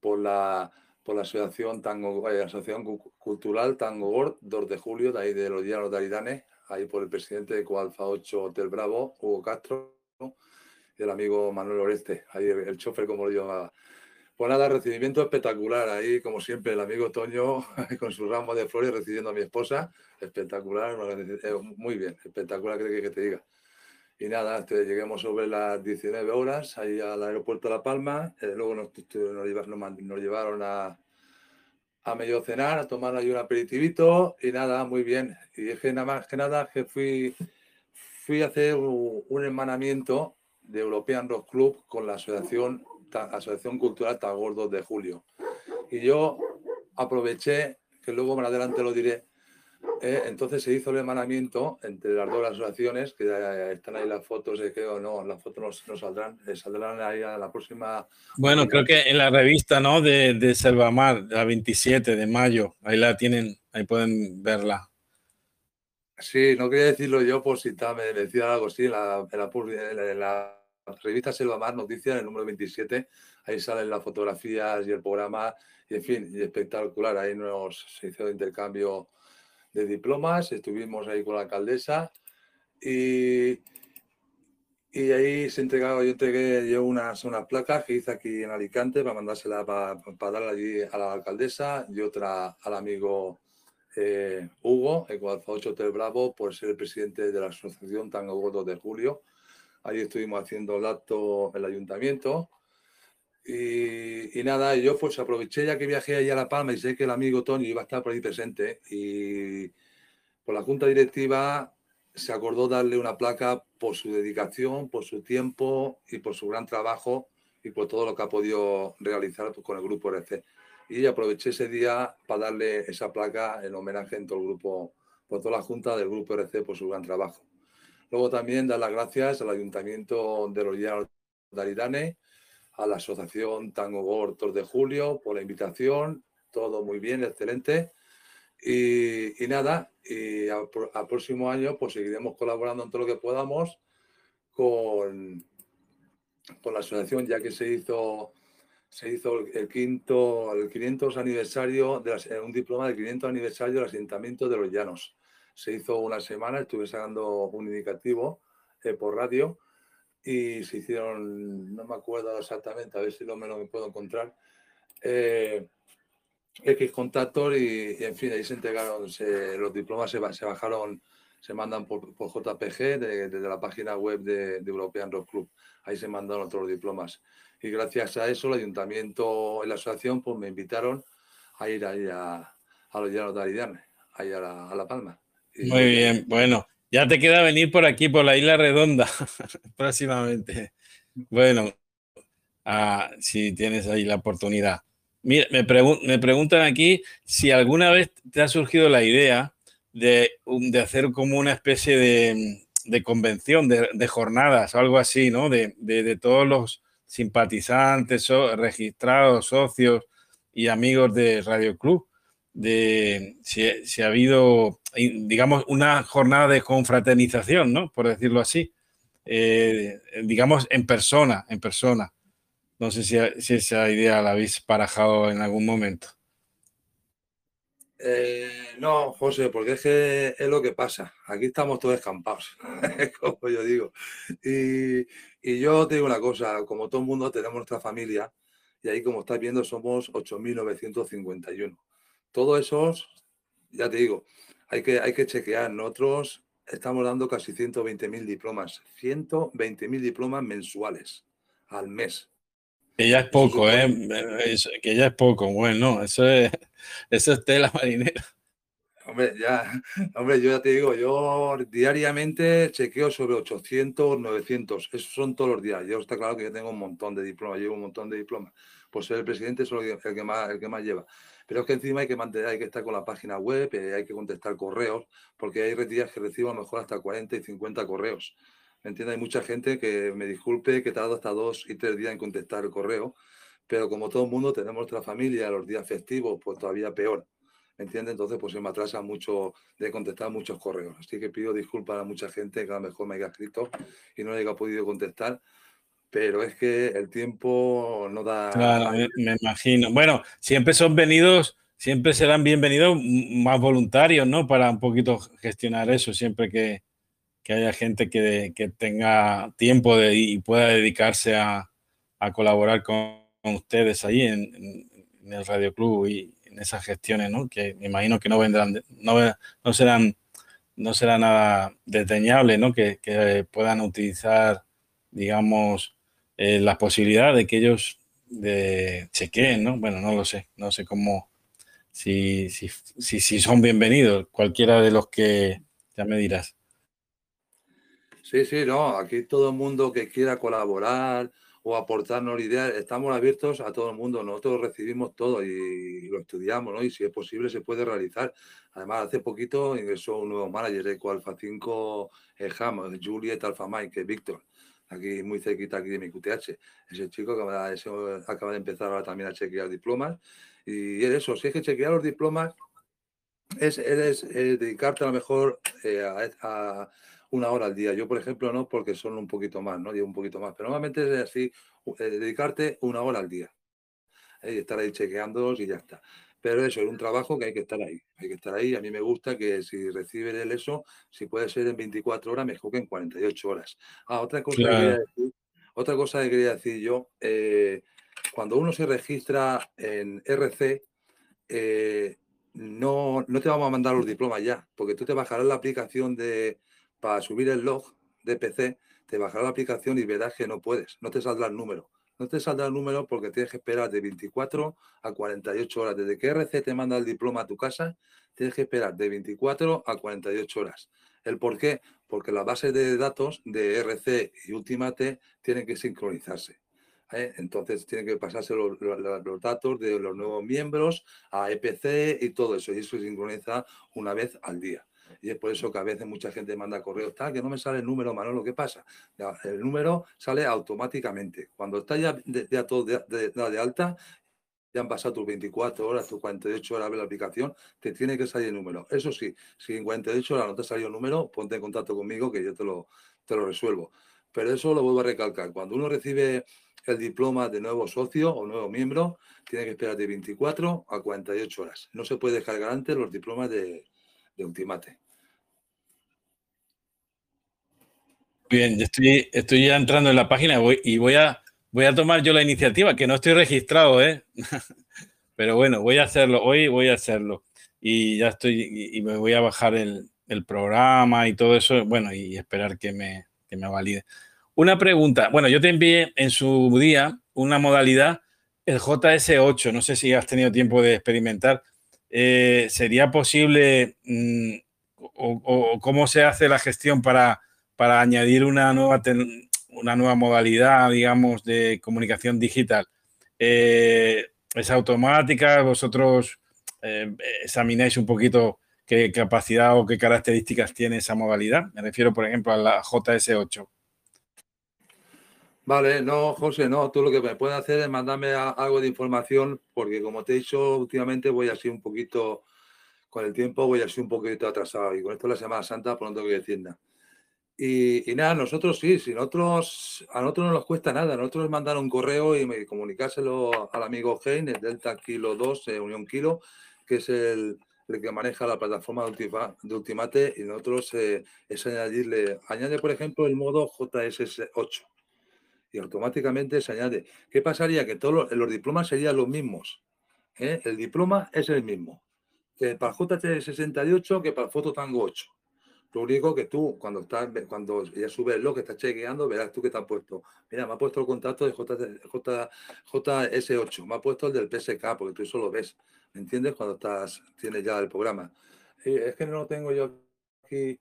por la, por la Asociación, Tango, eh, Asociación Cultural Tango Gord, 2 de julio, de ahí de los Llanos de Aridane, ahí por el presidente de Coalfa 8 Hotel Bravo, Hugo Castro, y el amigo Manuel Oreste, ahí el, el chofer, como lo llamaba. Pues nada, recibimiento espectacular. Ahí, como siempre, el amigo Toño con su ramo de flores recibiendo a mi esposa. Espectacular, eh, muy bien, espectacular, creo que te diga. Y nada, este, lleguemos sobre las 19 horas ahí al aeropuerto de La Palma. Eh, luego nos, nos, llevaron a, medio cenar, a tomar ahí un aperitivito y nada, muy bien. Y dije nada más que nada que fui, fui a hacer un, un hermanamiento de European Rock Club con la asociación Asociación Cultural Tagordo de Julio. Y yo aproveché, que luego más adelante lo diré, eh, entonces se hizo el hermanamiento entre las dos asociaciones, que están ahí las fotos, de que o no, las fotos no, saldrán, eh, saldrán ahí a la próxima. Bueno, creo que en la revista, ¿no? De, de Selvamar, la 27 de mayo, ahí la tienen, ahí pueden verla. Sí, no quería decirlo yo por si me decía algo así en la, en la revista Selva Mar Noticias, el número 27, ahí salen las fotografías y el programa, y en fin, espectacular. Ahí nos se hizo intercambio de diplomas, estuvimos ahí con la alcaldesa y, y ahí se entregaba, yo entregué yo unas, unas placas que hice aquí en Alicante para mandársela para, para darla allí a la alcaldesa y otra al amigo eh, Hugo, el 8 Hotel Bravo, por ser el presidente de la Asociación Tango Gordo de Julio Ahí estuvimos haciendo el acto en el ayuntamiento. Y, nada, yo pues aproveché ya que viajé ahí a La Palma y sé que el amigo Tony iba a estar por ahí presente. Y por la junta directiva se acordó darle una placa por su dedicación, por su tiempo y por su gran trabajo y por todo lo que ha podido realizar con el grupo RC. Y aproveché ese día para darle esa placa en homenaje en todo el grupo, por toda la junta del grupo RC por su gran trabajo. Luego también dar las gracias al Ayuntamiento de los de Aridane, a la Asociación Tango Gortos de Julio por la invitación todo muy bien, excelente. Y, nada, y al, próximo año pues seguiremos colaborando en todo lo que podamos con, con la asociación, ya que se hizo se hizo el quinto, el 500 aniversario, de eh, un diploma del 500 aniversario del asentamiento de los llanos. Se hizo una semana, estuve sacando un indicativo eh, por radio y se hicieron, no me acuerdo exactamente, a ver si lo menos me puedo encontrar, eh, X contactos y, en fin, ahí se entregaron, los diplomas se, bajaron, se mandan por, JPG desde la página web de, de European Rock Club. Ahí se mandaron otros diplomas y gracias a eso el ayuntamiento y la asociación pues me invitaron a ir ahí a, a los llanos de Aridane, ahí a la, a la Palma. Muy bien, bueno, ya te queda venir por aquí, por la Isla Redonda, próximamente. Bueno, ah, si tienes ahí la oportunidad. Mira, me, me, preguntan aquí si alguna vez te ha surgido la idea de, de hacer como una especie de, de convención, de, de, jornadas o algo así, ¿no? De, de todos los simpatizantes, registrados, socios y amigos de Radio Club, de si, ha habido, digamos, una jornada de confraternización, ¿no? Por decirlo así, eh, digamos, en persona, en persona. No sé si, si, esa idea la habéis parajado en algún momento. Eh, no, José, porque es que es lo que pasa. Aquí estamos todos escampados, como yo digo. Y, y yo te digo una cosa, como todo el mundo tenemos nuestra familia y ahí como estás viendo somos 8.951. Todos esos, ya te digo, hay que, hay que chequear. Nosotros estamos dando casi 120.000 diplomas, 120.000 diplomas mensuales al mes. Que ya es poco, ¿eh? que ya es poco. Bueno, eso es, eso es tela marinera. Hombre, ya, hombre, yo ya te digo, yo diariamente chequeo sobre 800, 900. Esos son todos los días. Yo está claro que yo tengo un montón de diplomas, llevo un montón de diplomas. Por ser el presidente, soy el que más, el que más lleva. Pero es que encima hay que mantener, hay que estar con la página web, eh, hay que contestar correos, porque hay días que recibo a lo mejor hasta 40 y 50 correos. ¿Me? Hay mucha gente que me disculpe que tardo hasta dos y tres días en contestar el correo, pero como todo el mundo tenemos nuestra familia, los días festivos, pues todavía peor. ¿entiendes? Entonces, pues se me atrasa mucho de contestar muchos correos. Así que pido disculpas a mucha gente que a lo mejor me haya escrito y no le haya podido contestar, pero es que el tiempo no da... Claro, me, imagino. Bueno, siempre son venidos, siempre serán bienvenidos más voluntarios, ¿no? Para un poquito gestionar eso, siempre que, que haya gente que, que tenga tiempo de, y pueda dedicarse a, a colaborar con, ustedes ahí en, en el Radio Club y, esas gestiones, ¿no? Que me imagino que no vendrán, no, no serán, no será nada desdeñable, ¿no? Que, puedan utilizar, digamos, eh, la posibilidad de que ellos de chequeen, ¿no? Bueno, no lo sé, no sé cómo, si, si, si, si son bienvenidos, cualquiera de los que ya me dirás. Sí, sí, no, aquí todo el mundo que quiera colaborar, o aportarnos ideas. Estamos abiertos a todo el mundo, nosotros recibimos todo y, lo estudiamos, ¿no? Y si es posible se puede realizar. Además, hace poquito ingresó un nuevo manager de Alfa 5 Ham, Juliet Alfa Mike, Víctor, aquí muy cerquita aquí de mi QTH. Ese chico acaba, acaba de empezar ahora también a chequear diplomas. Y es eso, si es que chequear los diplomas es, es, dedicarte a lo mejor eh, a una hora al día. Yo, por ejemplo, no, porque son un poquito más, ¿no? Llevo un poquito más. Pero normalmente es así, eh, dedicarte una hora al día. ¿eh? Y estar ahí chequeándolos y ya está. Pero eso es un trabajo que hay que estar ahí. Hay que estar ahí. A mí me gusta que si recibe el eso, si puede ser en 24 horas, mejor que en 48 horas. Ah, otra cosa, que, quería decir, otra cosa que quería decir yo, eh, cuando uno se registra en RC, no, no te vamos a mandar los diplomas ya, porque tú te bajarás la aplicación de, para subir el log de PC, te bajará la aplicación y verás que no puedes, no te saldrá el número. No te saldrá el número porque tienes que esperar de 24 a 48 horas. Desde que RC te manda el diploma a tu casa, tienes que esperar de 24 a 48 horas. ¿El por qué? Porque las bases de datos de RC y Ultimate tienen que sincronizarse. ¿eh? Entonces tienen que pasarse los, los, datos de los nuevos miembros a EPC y todo eso. Y eso se sincroniza una vez al día. Y es por eso que a veces mucha gente manda correos, tal, que no me sale el número, Manolo, ¿qué pasa? El número sale automáticamente. Cuando está ya de, de, de, de alta, ya han pasado tus 24 horas, tus 48 horas de la aplicación, te tiene que salir el número. Eso sí, si en 48 horas no te ha salido el número, ponte en contacto conmigo que yo te lo, te lo resuelvo. Pero eso lo vuelvo a recalcar. Cuando uno recibe el diploma de nuevo socio o nuevo miembro, tiene que esperar de 24 a 48 horas. No se puede descargar antes los diplomas de, de Ultimate. Bien, estoy, estoy ya entrando en la página y voy a, voy a tomar yo la iniciativa, que no estoy registrado, ¿eh? Pero bueno, voy a hacerlo, hoy voy a hacerlo. Y ya estoy, y, me voy a bajar el, programa y todo eso, bueno, y esperar que me, que me valide. Una pregunta, bueno, yo te envié en su día una modalidad, el JS8, no sé si has tenido tiempo de experimentar. Eh, ¿Sería posible mm, o cómo se hace la gestión para para añadir una nueva, una nueva modalidad, digamos, de comunicación digital. Eh, ¿Es automática? ¿Vosotros eh, examináis un poquito qué capacidad o qué características tiene esa modalidad? Me refiero, por ejemplo, a la JS8. Vale, no, José, no, tú lo que me puedes hacer es mandarme algo de información, porque como te he dicho, últimamente voy así un poquito, con el tiempo voy así un poquito atrasado, y con esto la Semana Santa pronto que decir nada. Y, nada, nosotros sí, si nosotros, a nosotros no nos cuesta nada, nosotros nos mandaron un correo y comunicárselo al amigo Hein, el Delta Kilo 2, eh, Unión Kilo, que es el, el, que maneja la plataforma de, Ultimate, y nosotros eh, es añadirle, añade por ejemplo el modo JSS8 y automáticamente se añade. ¿Qué pasaría? Que todos los, diplomas serían los mismos. ¿eh? El diploma es el mismo. Que para el JS68 que para el Foto Tango 8. Lo único que tú, cuando estás, cuando ya subes lo que estás chequeando, verás tú que te han puesto. Mira, me ha puesto el contacto de JS8, me ha puesto el del PSK, porque tú eso lo ves. ¿Me entiendes? Cuando estás, tienes ya el programa. es que no lo tengo yo aquí.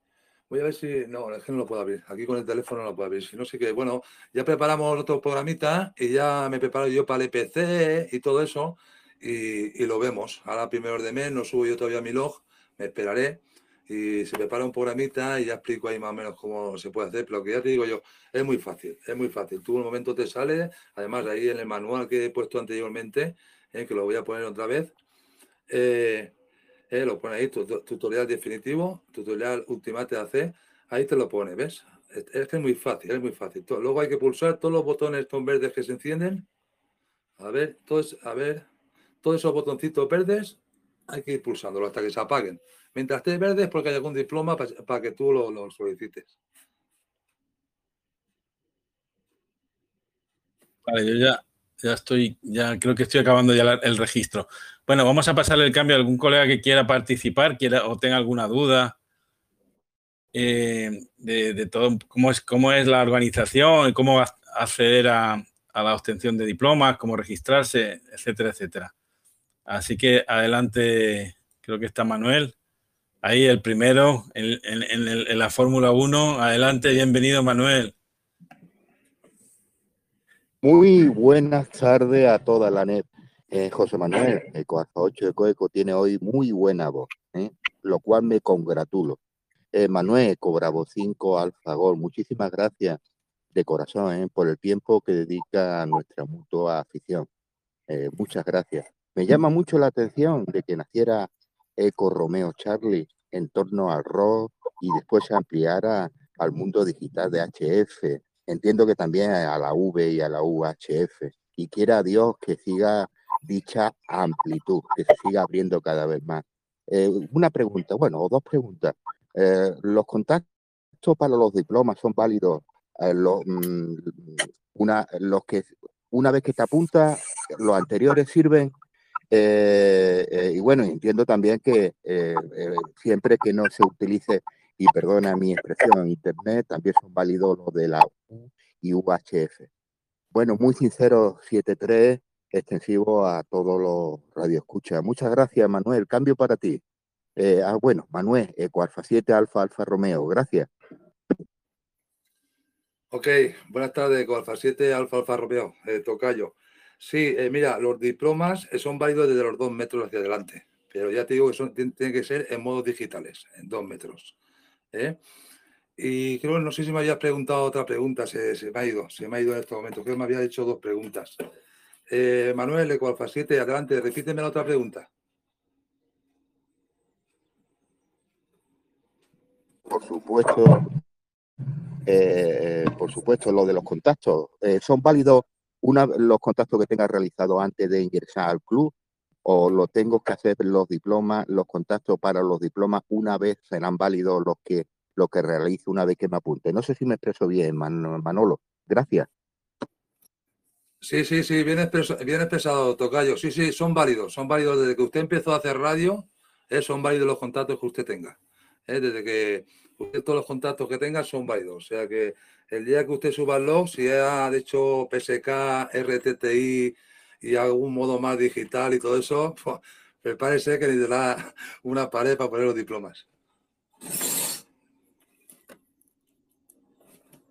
Voy a ver si. No, es que no lo puedo abrir. Aquí con el teléfono no lo puedo abrir. Si no, sí que. Bueno, ya preparamos otro programita y ya me preparo yo para el EPC y todo eso. Y, y lo vemos. Ahora, primero de mes, no subo yo todavía mi log. Me esperaré y se prepara un programita y ya explico ahí más o menos cómo se puede hacer, pero lo que ya te digo yo, es muy fácil, es muy fácil. Tú un momento te sale, además ahí en el manual que he puesto anteriormente, eh, que lo voy a poner otra vez, eh, eh, lo pone ahí, tutorial definitivo, tutorial Ultimate AC, ahí te lo pone, ¿ves? Es, es que es muy fácil, es muy fácil. Luego hay que pulsar todos los botones estos verdes que se encienden. A ver, todos, a ver, todos esos botoncitos verdes hay que ir pulsándolo hasta que se apaguen. Mientras esté verde es porque hay algún diploma para, que tú lo, solicites. Vale, yo ya, ya estoy, ya creo que estoy acabando ya el registro. Bueno, vamos a pasarle el cambio a algún colega que quiera participar, quiera o tenga alguna duda eh, de, todo, cómo es, cómo es la organización, cómo acceder a, a la obtención de diplomas, cómo registrarse, etcétera, etcétera. Así que adelante, creo que está Manuel. Ahí el primero en, la Fórmula 1. Adelante, bienvenido Manuel. Muy buenas tardes a toda la net. Eh, José Manuel, Eco 8 de Coeco tiene hoy muy buena voz, ¿eh? lo cual me congratulo. Eh, Manuel, Eco Bravo 5 Alfa Gol, muchísimas gracias de corazón por el tiempo que dedica a nuestra mutua afición. muchas gracias. Me llama mucho la atención de que naciera Eco Romeo Charlie en torno al rock y después se ampliara al mundo digital de HF. Entiendo que también a la V y a la UHF. Y quiera Dios que siga dicha amplitud, que se siga abriendo cada vez más. Eh, una pregunta, bueno, o dos preguntas. Eh, ¿Los contactos para los diplomas son válidos? Eh, mm, una, los que una vez que te apunta, los anteriores sirven eh, eh, y bueno, entiendo también que eh, siempre que no se utilice, y perdona mi expresión, Internet, también son válidos los de la U y UHF. Bueno, muy sincero, 7.3, extensivo a todos los radioescuchas. Muchas gracias, Manuel. Cambio para ti. ah, bueno, Manuel, Eco Alfa 7, Alfa Alfa Romeo. Gracias. Ok, buenas tardes, Eco Alfa 7, Alfa Alfa Romeo, Tocayo. Sí, eh, mira, los diplomas eh, son válidos desde los dos metros hacia adelante, pero ya te digo que tienen, que ser en modos digitales, en dos metros. ¿eh? Y creo, no sé si me habías preguntado otra pregunta, se, me ha ido, se me ha ido en este momento, creo que me había hecho dos preguntas. Eh, Manuel, Eco Alfa 7, adelante, repíteme la otra pregunta. Por supuesto, por supuesto, lo de los contactos. ¿Son válidos una, los contactos que tenga realizado antes de ingresar al club? ¿O lo tengo que hacer los diplomas, los contactos para los diplomas una vez serán válidos los que, lo que realice una vez que me apunte? No sé si me expreso bien, Manolo. Gracias. Sí, sí, sí, bien, expresado, Tocayo. Sí, sí, son válidos, son válidos desde que usted empezó a hacer radio, eh, son válidos los contactos que usted tenga. desde que usted todos los contactos que tenga son válidos. O sea que el día que usted suba el log, si ha hecho PSK, RTTI y algún modo más digital y todo eso, pues, parece que necesitará una pared para poner los diplomas.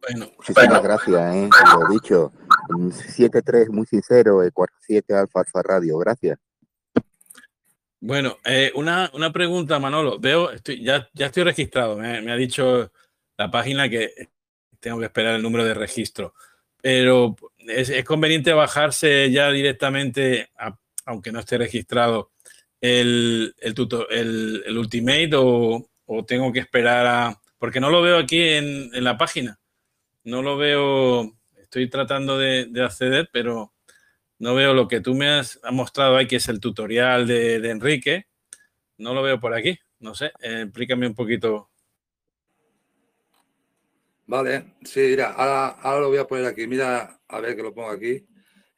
Bueno, muchísimas gracias, ¿eh? lo dicho. 7-3, muy sincero, 4-7 Alfa Alfa Radio, gracias. Bueno, eh, una, pregunta, Manolo. Veo, estoy, ya, ya estoy registrado. Me, ha dicho la página que tengo que esperar el número de registro. Pero es, conveniente bajarse ya directamente, aunque no esté registrado, el, el, el, Ultimate o, tengo que esperar a... Porque no lo veo aquí en, la página. No lo veo... Estoy tratando de acceder, pero no veo lo que tú me has, mostrado ahí, que es el tutorial de, Enrique. No lo veo por aquí. No sé, eh, explícame un poquito. Vale, sí, mira, ahora, lo voy a poner aquí. Mira, a ver que lo pongo aquí.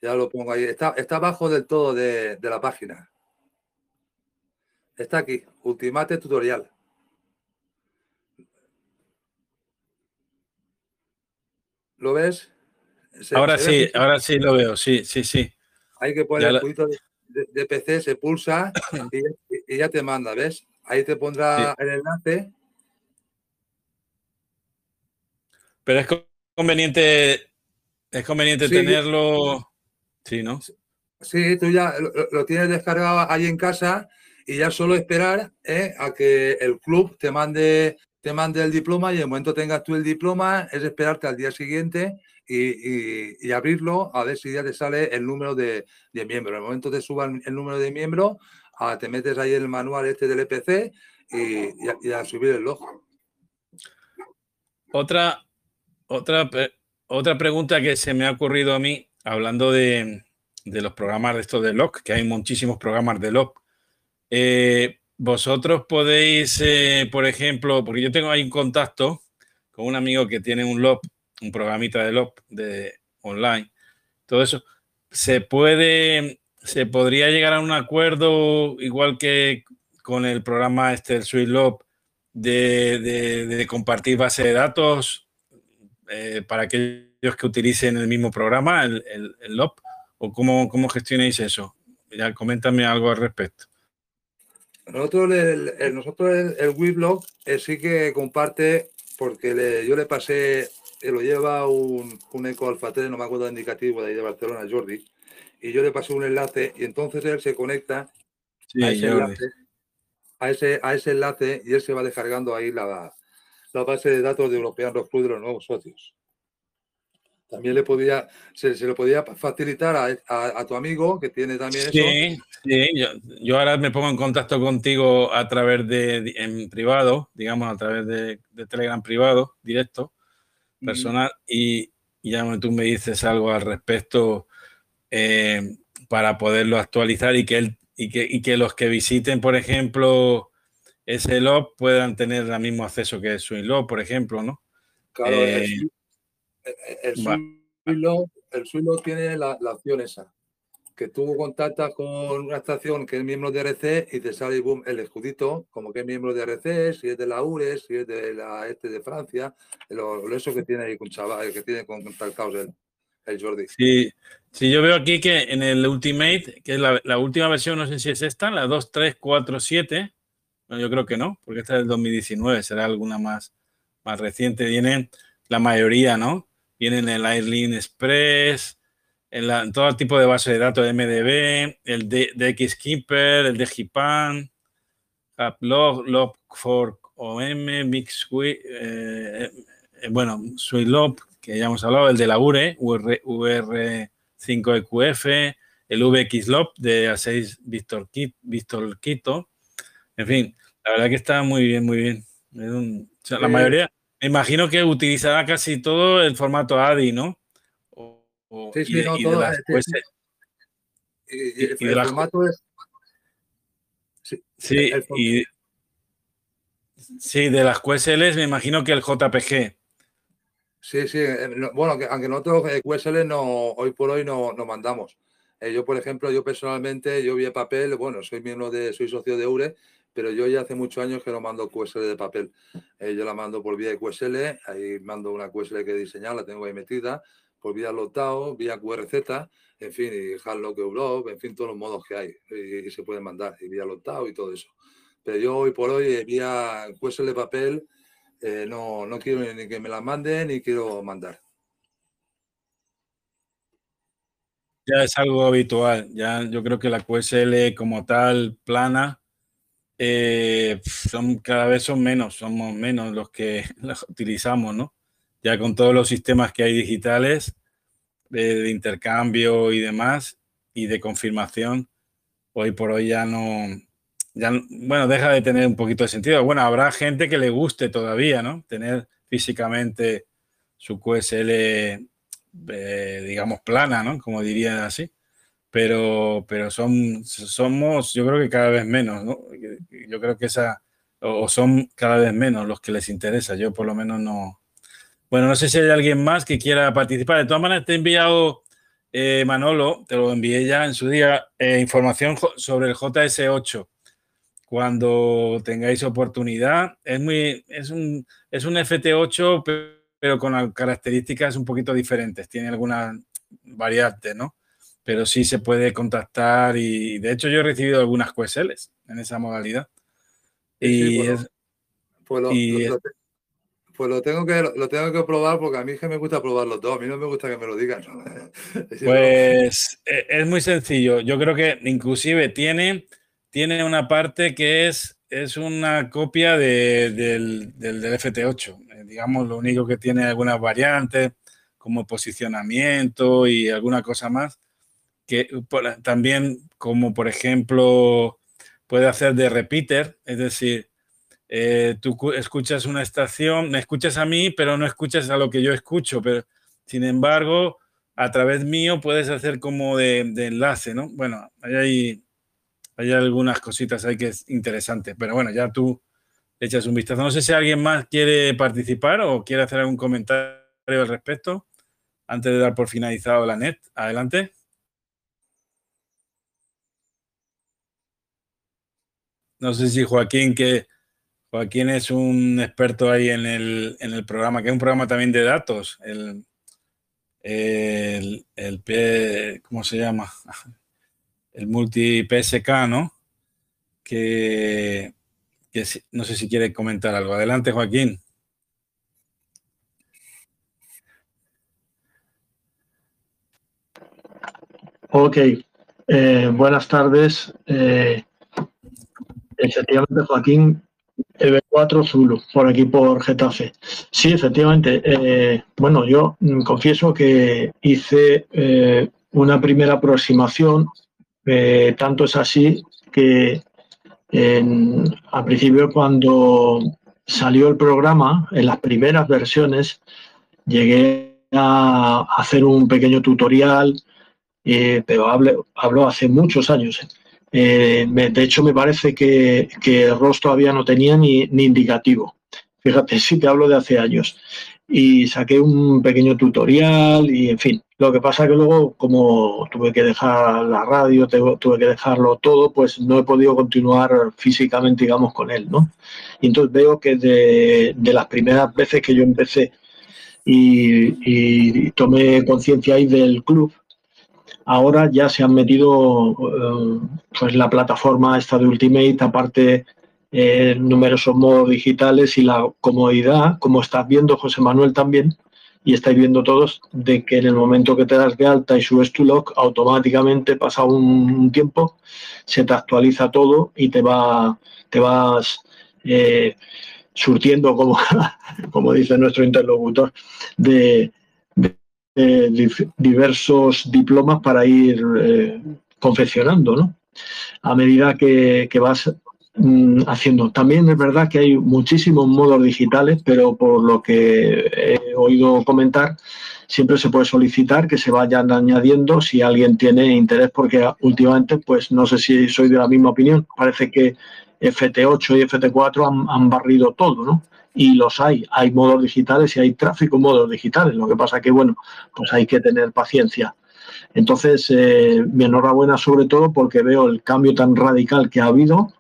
Ya lo pongo ahí. Está, está abajo del todo de, de la página. Está aquí, Ultimate Tutorial. ¿Lo ves? ahora sí, ahora sí lo veo, sí, sí, sí. Hay que poner el poquito de, PC, se pulsa y, ya te manda, ¿ves? Ahí te pondrá el enlace. Pero es conveniente, es conveniente tenerlo. Sí, ¿no? Sí, tú ya lo, tienes descargado ahí en casa y ya solo esperar ¿eh? a que el club te mande, te mande el diploma y en el momento tengas tú el diploma es esperarte al día siguiente y, abrirlo a ver si ya te sale el número de, miembros. En el momento que suban el número de miembros, ah, te metes ahí el manual este del EPC y, a, subir el log. Otra, otra, otra pregunta que se me ha ocurrido a mí, hablando de, los programas de estos de log, que hay muchísimos programas de log. Eh, vosotros podéis, eh, por ejemplo, porque yo tengo ahí un contacto con un amigo que tiene un log un programita de LOP de online, todo eso, se puede, se podría llegar a un acuerdo igual que con el programa este, el SweetLop, de, de, compartir base de datos eh, para aquellos que utilicen el mismo programa, el, el, LOP, o cómo, cómo gestionáis eso. Ya, coméntame algo al respecto. Nosotros el, nosotros el, el eh, sí que comparte, porque yo le pasé lo lleva un, un Eco Alfa 3, no me acuerdo el indicativo de ahí de Barcelona, Jordi, y yo le paso un enlace y entonces él se conecta a, ese enlace, a, ese, enlace y él se va descargando ahí la, la base de datos de European Rock Club de los nuevos socios. También le podía, se, se lo podía facilitar a, a, tu amigo que tiene también sí, eso. Sí, yo, yo, ahora me pongo en contacto contigo a través de, en privado, digamos, a través de, de Telegram privado, directo, personal y ya tú me dices algo al respecto eh, para poderlo actualizar y que, él, y, que, y que los que visiten, por ejemplo, ese log puedan tener el mismo acceso que el log por ejemplo, ¿no? Claro, el, el, el, tiene la, la opción esa que tú contactas con una estación que es miembro de RC y te sale boom, el escudito como que es miembro de RC, si es de la URES, si es de la este de Francia, lo, eso que tiene ahí con chaval, que tiene con contactados el, el Jordi. Sí, sí, yo veo aquí que en el Ultimate, que es la, última versión, no sé si es esta, la 2347, no, yo creo que no, porque esta es del 2019, será alguna más, más reciente. Vienen la mayoría, ¿no? Vienen el Airline Express, en, todo tipo de base de datos de MDB, el de, Xkeeper, el de GPAN, Log, Log4 OM, Mix, eh, eh, bueno, SweetLog, que ya hemos hablado, el de la URE, VR, 5 eqf el VXLOP de A6 Víctor, Víctor Quito. En fin, la verdad que está muy bien, muy bien. la mayoría, me imagino que utilizará casi todo el formato ADI, ¿no? sí, sí, no, todo. y, el, formato es. Sí, y, sí, de las QSLs me imagino que el JPG. Sí, sí. Eh, bueno, aunque nosotros eh, QSL no, hoy por hoy no, no mandamos. Eh, yo, por ejemplo, yo personalmente, yo vi papel, bueno, soy miembro de, soy socio de URE, pero yo ya hace muchos años que no mando QSL de papel. yo la mando por vía de QSL, ahí mando una QSL que he diseñado, la tengo ahí metida, por vía Lotao, vía QRZ, en fin, y Hardlock Europe, en fin, todos los modos que hay y, se pueden mandar, y vía Lotao y todo eso. Pero yo hoy por hoy, vía QSL de papel, eh, no, no quiero ni que me la manden ni quiero mandar. Ya es algo habitual. Ya yo creo que la QSL como tal, plana, eh, son, cada vez son menos, somos menos los que la utilizamos, ¿no? Ya con todos los sistemas que hay digitales de, intercambio y demás y de confirmación, hoy por hoy ya no, ya, bueno, deja de tener un poquito de sentido. Bueno, habrá gente que le guste todavía, ¿no? Tener físicamente su QSL, eh, digamos, plana, ¿no? Como diría así. Pero, pero son, somos, yo creo que cada vez menos, ¿no? Yo creo que esa, o son cada vez menos los que les interesa. Yo por lo menos no. Bueno, no sé si hay alguien más que quiera participar. De todas maneras, te he enviado, eh, Manolo, te lo envié ya en su día, eh, información sobre el JS8 cuando tengáis oportunidad. Es, muy, es, un, es un FT8, pero con características un poquito diferentes. Tiene algunas variantes, ¿no? Pero sí se puede contactar y de hecho yo he recibido algunas QSLs en esa modalidad. Y, pues, pues, lo, pues lo, tengo que, lo tengo que probar porque a mí es que me gusta probarlo todo. A mí no me gusta que me lo digan. Pues e, es muy sencillo. Yo creo que inclusive tiene tiene una parte que es, es una copia del, FT8. Eh, digamos, lo único que tiene algunas variantes como posicionamiento y alguna cosa más, que también como por ejemplo puede hacer de repeater, es decir, eh, tú escuchas una estación, me escuchas a mí, pero no escuchas a lo que yo escucho, pero sin embargo, a través mío puedes hacer como de, enlace, ¿no? Bueno, hay hay algunas cositas ahí que es interesante, pero bueno, ya tú echas un vistazo. No sé si alguien más quiere participar o quiere hacer algún comentario al respecto antes de dar por finalizado la net. Adelante. No sé si Joaquín, que Joaquín es un experto ahí en el, en el programa, que es un programa también de datos, el, el, ¿cómo se llama? el multi PSK, ¿no? Que, no sé si quiere comentar algo. Adelante, Joaquín. Ok, eh, buenas tardes. Eh, efectivamente, Joaquín, EB4 Zulu, por aquí por Getafe. Sí, efectivamente. Eh, bueno, yo confieso que hice una primera aproximación eh, tanto es así que al principio cuando salió el programa, en las primeras versiones, llegué a hacer un pequeño tutorial, eh, pero hablo, hace muchos años. Eh, de hecho, me parece que, que ROS todavía no tenía ni, indicativo. Fíjate, sí te hablo de hace años y saqué un pequeño tutorial y en fin. Lo que pasa que luego, como tuve que dejar la radio, tuve que dejarlo todo, pues no he podido continuar físicamente, digamos, con él, ¿no? Y entonces veo que de, las primeras veces que yo empecé y, tomé conciencia ahí del club, ahora ya se han metido eh, pues la plataforma esta de Ultimate, aparte eh, numerosos modos digitales y la comodidad, como estás viendo José Manuel también, y estáis viendo todos, de que en el momento que te das de alta y subes tu log, automáticamente pasa un tiempo, se te actualiza todo y te va, te vas eh, surtiendo, como, como dice nuestro interlocutor, de, diversos diplomas para ir eh, confeccionando, ¿no? A medida que, vas mm, haciendo. También es verdad que hay muchísimos modos digitales, pero por lo que he oído comentar, siempre se puede solicitar que se vayan añadiendo si alguien tiene interés, porque últimamente, pues no sé si soy de la misma opinión, parece que FT8 y FT4 han, han barrido todo, ¿no? Y los hay. Hay modos digitales y hay tráfico modos digitales. Lo que pasa que, bueno, pues hay que tener paciencia. Entonces, eh, mi enhorabuena sobre todo porque veo el cambio tan radical que ha habido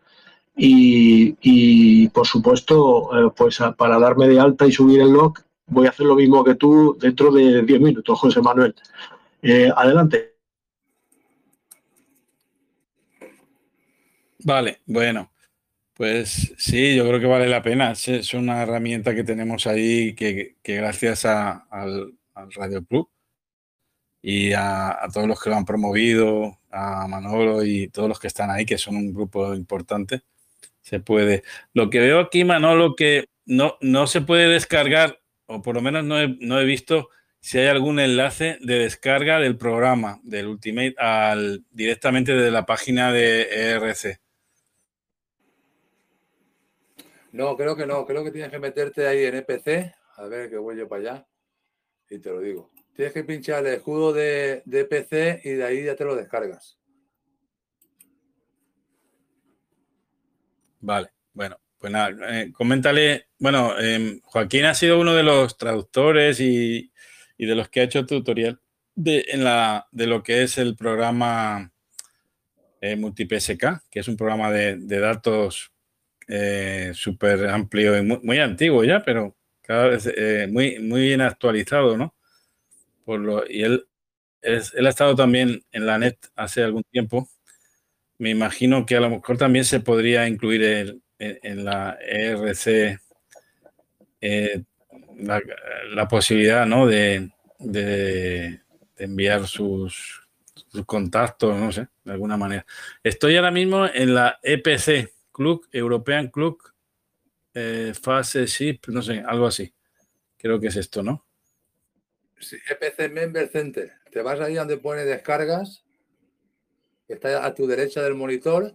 y, por supuesto, eh, pues para darme de alta y subir el log, voy a hacer lo mismo que tú dentro de 10 minutos, José Manuel. Eh, adelante. Vale, bueno. Pues sí, yo creo que vale la pena. Es una herramienta que tenemos ahí que, gracias al, Radio Club y a, todos los que lo han promovido, a Manolo y todos los que están ahí, que son un grupo importante, se puede. Lo que veo aquí, Manolo, que no, no se puede descargar, o por lo menos no he, no he visto si hay algún enlace de descarga del programa, del Ultimate, al, directamente desde la página de ERC. No, creo que no. Creo que tienes que meterte ahí en EPC. A ver, que voy yo para allá. Y te lo digo. Tienes que pinchar el escudo de, de EPC y de ahí ya te lo descargas. Vale, bueno, pues nada, eh, coméntale. Bueno, em, Joaquín ha sido uno de los traductores y, de los que ha hecho tutorial de, en la, de lo que es el programa eh, MultiPSK, que es un programa de, de datos eh, súper amplio y muy, antiguo ya, pero cada vez eh, muy, muy bien actualizado, ¿no? Por lo, y él, él ha estado también en la net hace algún tiempo. Me imagino que a lo mejor también se podría incluir en, la ERC eh, la, posibilidad, ¿no? De, de, enviar sus, sus contactos, no sé, de alguna manera. Estoy ahora mismo en la EPC, Club, European Club, eh, Phase Ship, no sé, algo así. Creo que es esto, ¿no? Sí, EPC Member Center. Te vas ahí donde pone descargas, está a tu derecha del monitor,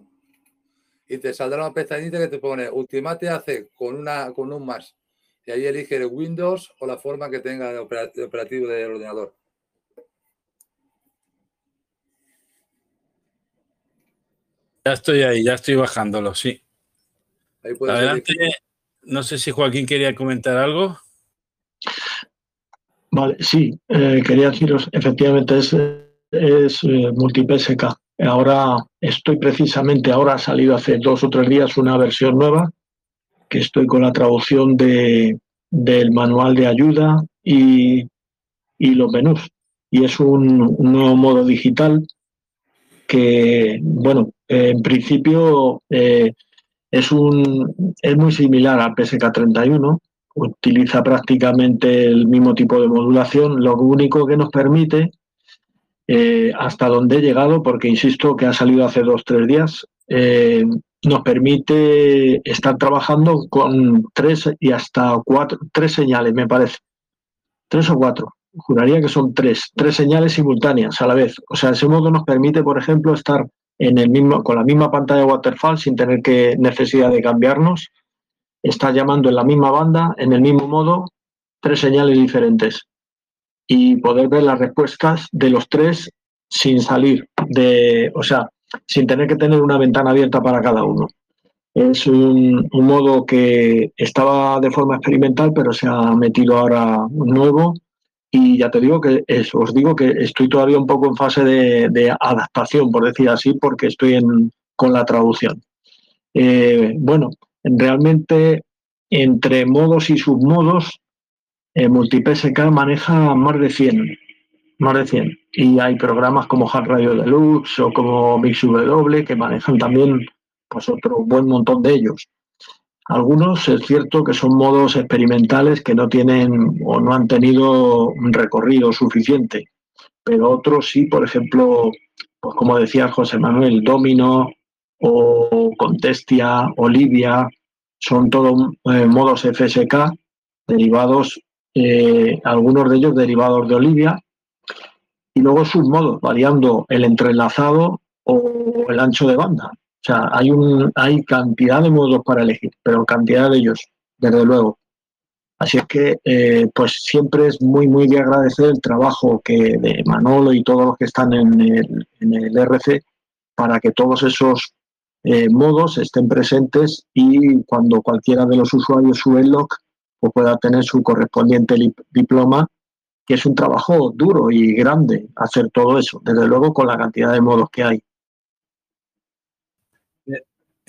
y te saldrá una pestañita que te pone Ultimate AC con, una, con un más. Y ahí elige el Windows o la forma que tenga de operativo del ordenador. Ya estoy ahí, ya estoy bajándolo, sí. Adelante. No sé si Joaquín quería comentar algo. Vale, sí, eh, quería deciros, efectivamente es, es eh, multipsk. Ahora estoy precisamente, ahora ha salido hace dos o tres días una versión nueva, que estoy con la traducción de, del manual de ayuda y, y los menús. Y es un, un nuevo modo digital que, bueno, en principio eh, es, un, es muy similar al PSK31, utiliza prácticamente el mismo tipo de modulación, lo único que nos permite, eh, hasta donde he llegado, porque insisto que ha salido hace dos tres días, eh, nos permite estar trabajando con tres y hasta cuatro, tres señales, me parece. Tres o cuatro juraría que son tres, tres señales simultáneas a la vez. O sea, ese modo nos permite, por ejemplo, estar en el mismo, con la misma pantalla waterfall sin tener que necesidad de cambiarnos. Está llamando en la misma banda, en el mismo modo, tres señales diferentes. Y poder ver las respuestas de los tres sin salir de, o sea, sin tener que tener una ventana abierta para cada uno. Es un, un modo que estaba de forma experimental, pero se ha metido ahora nuevo y ya te digo que os digo que estoy todavía un poco en fase de, adaptación, por decir así, porque estoy en, con la traducción. Eh, bueno, realmente entre modos y submodos, eh, MultiPSK maneja más de 100, más de 100. Y hay programas como Hard Radio Deluxe o como MixW que manejan también pues otro buen montón de ellos. Algunos es cierto que son modos experimentales que no tienen o no han tenido un recorrido suficiente, pero otros sí, por ejemplo, pues como decía José Manuel, Domino o Contestia, Olivia, son todos eh, modos FSK derivados, eh, algunos de ellos derivados de Olivia, y luego sus modos, variando el entrelazado o el ancho de banda. O sea, hay, un, hay cantidad de modos para elegir, pero cantidad de ellos, desde luego. Así es que, eh, pues siempre es muy, muy de agradecer el trabajo que de Manolo y todos los que están en el, RC para que todos esos eh, modos estén presentes y cuando cualquiera de los usuarios sube el log, pues pueda tener su correspondiente diploma, que es un trabajo duro y grande hacer todo eso, desde luego con la cantidad de modos que hay.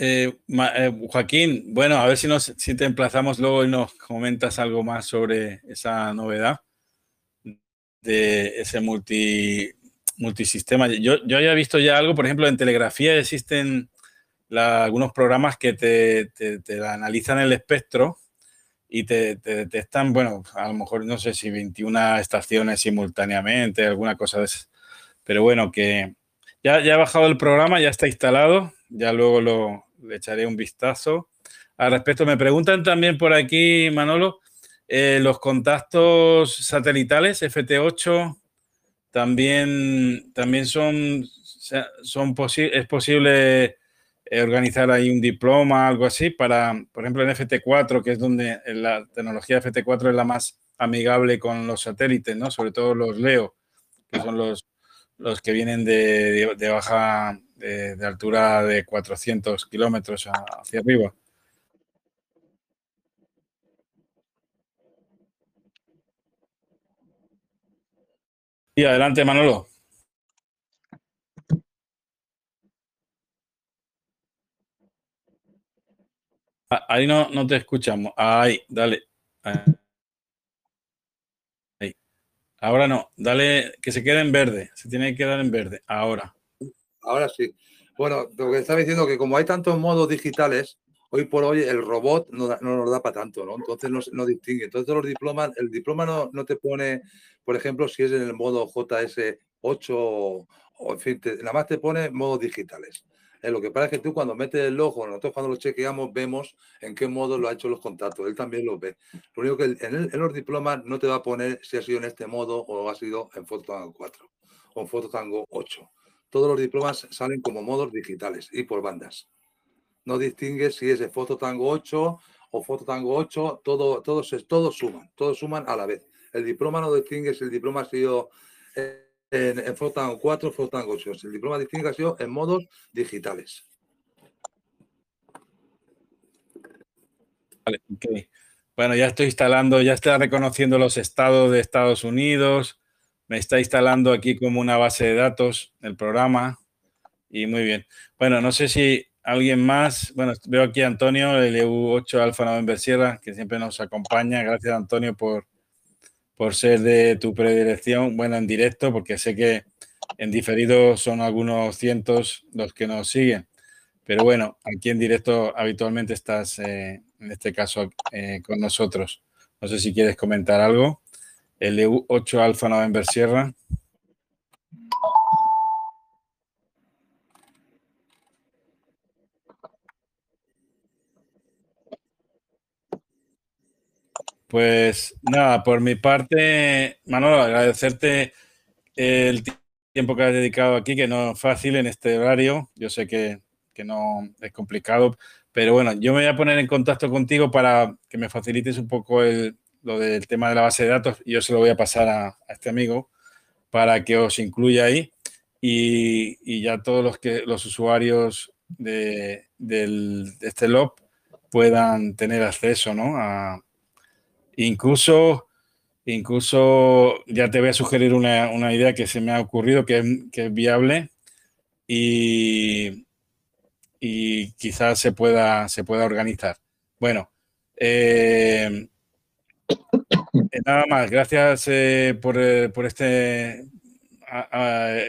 Eh, eh, Joaquín, bueno, a ver si, nos, si te emplazamos luego y nos comentas algo más sobre esa novedad de ese multi, multisistema. Yo, yo había visto ya algo, por ejemplo, en telegrafía existen algunos programas que te, te, analizan el espectro y te, detectan, bueno, a lo mejor no sé si 21 estaciones simultáneamente, alguna cosa de eso. Pero bueno, que ya, ya ha bajado el programa, ya está instalado, ya luego lo, le echaré un vistazo. Al respecto, me preguntan también por aquí, Manolo, eh, los contactos satelitales FT8 también, también son, son es posible eh, organizar ahí un diploma, algo así, para, por ejemplo, en FT4, que es donde la tecnología FT4 es la más amigable con los satélites, ¿no? Sobre todo los LEO, que son los, los que vienen de, de baja de, altura de 400 kilómetros hacia arriba. Y adelante, Manolo. Ah, ahí no, no te escuchamos. Ahí, dale. Ahí. Ahora no, dale, que se quede en verde. Se tiene que quedar en verde. Ahora. Ahora sí. Bueno, lo que estaba diciendo que como hay tantos modos digitales, hoy por hoy el robot no, nos da para tanto, ¿no? Entonces no, distingue. Entonces los diplomas, el diploma no, no, te pone, por ejemplo, si es en el modo JS8 o, en fin, nada más te pone modos digitales. Eh, lo que pasa es que tú cuando metes el logo, nosotros cuando lo chequeamos vemos en qué modo lo ha hecho los contactos. Él también lo ve. Lo único que en, en los diplomas no te va a poner si ha sido en este modo o ha sido en Fototango 4 o en Fototango 8 todos los diplomas salen como modos digitales y por bandas. No distingue si es de Foto Tango 8 o Foto Tango 8, todo, todos, todos suman, todos suman a la vez. El diploma no distingue si el diploma ha sido en, en Foto Tango 4 o Foto Tango 8. El diploma distingue ha sido en modos digitales. Vale, Bueno, ya estoy instalando, ya está reconociendo los estados de Estados Unidos, me está instalando aquí como una base de datos el programa y muy bien. Bueno, no sé si alguien más, bueno, veo aquí a Antonio, el EU8 Alfa November Sierra, que siempre nos acompaña. Gracias, Antonio, por, por ser de tu predilección, bueno, en directo, porque sé que en diferido son algunos cientos los que nos siguen. Pero bueno, aquí en directo habitualmente estás, eh, en este caso, eh, con nosotros. No sé si quieres comentar algo. LU8 Alfa November Sierra. Pues nada, por mi parte, Manolo, agradecerte el tiempo que has dedicado aquí, que no es fácil en este horario. Yo sé que, que, no es complicado, pero bueno, yo me voy a poner en contacto contigo para que me facilites un poco el, lo del tema de la base de datos yo se lo voy a pasar a, este amigo para que os incluya ahí y, ya todos los que los usuarios de, este log puedan tener acceso, ¿no? A, incluso, incluso ya te voy a sugerir una, idea que se me ha ocurrido que es, que es viable y, y quizás se pueda, se pueda organizar. Bueno, eh, nada más, gracias eh, por, eh, por, este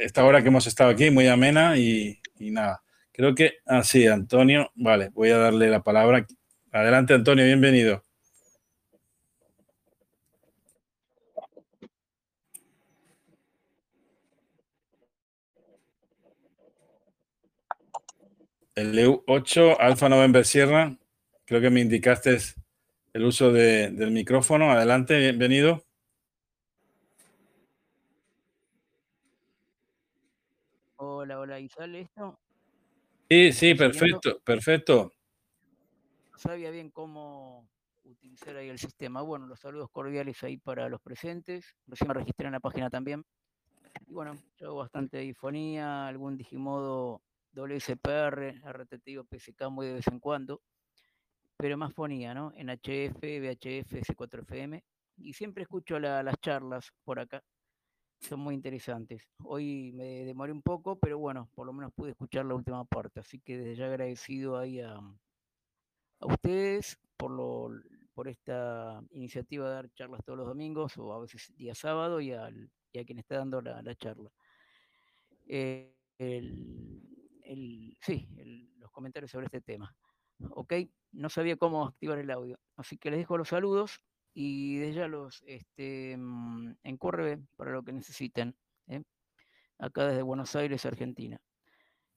esta hora que hemos estado aquí, muy amena y, nada. Creo que, así, ah, Antonio, vale, voy a darle la palabra. Adelante, Antonio, bienvenido. El EU8 Alfa November Sierra, creo que me indicaste el uso del micrófono. Adelante, bienvenido. Hola, hola, ¿y sale esto? Sí, sí, perfecto, perfecto. No sabía bien cómo utilizar ahí el sistema. Bueno, los saludos cordiales ahí para los presentes. Recién me registré en la página también. Y bueno, yo hago bastante difonía, algún Digimodo WSPR, RTT o PSK muy de vez en cuando, pero más fonía, ¿no? En HF, VHF, S4FM. Y siempre escucho las charlas por acá. Son muy interesantes. Hoy me demoré un poco, pero bueno, por lo menos pude escuchar la última parte. Así que desde ya agradecido ahí a, ustedes por, lo, por esta iniciativa de dar charlas todos los domingos o a veces día sábado y, a quien está dando la, la charla. Eh, sí, los comentarios sobre este tema. Ok, no sabía cómo activar el audio, así que les dejo los saludos y desde ya los este, mm, encorre para lo que necesiten. ¿eh? Acá desde Buenos Aires, Argentina.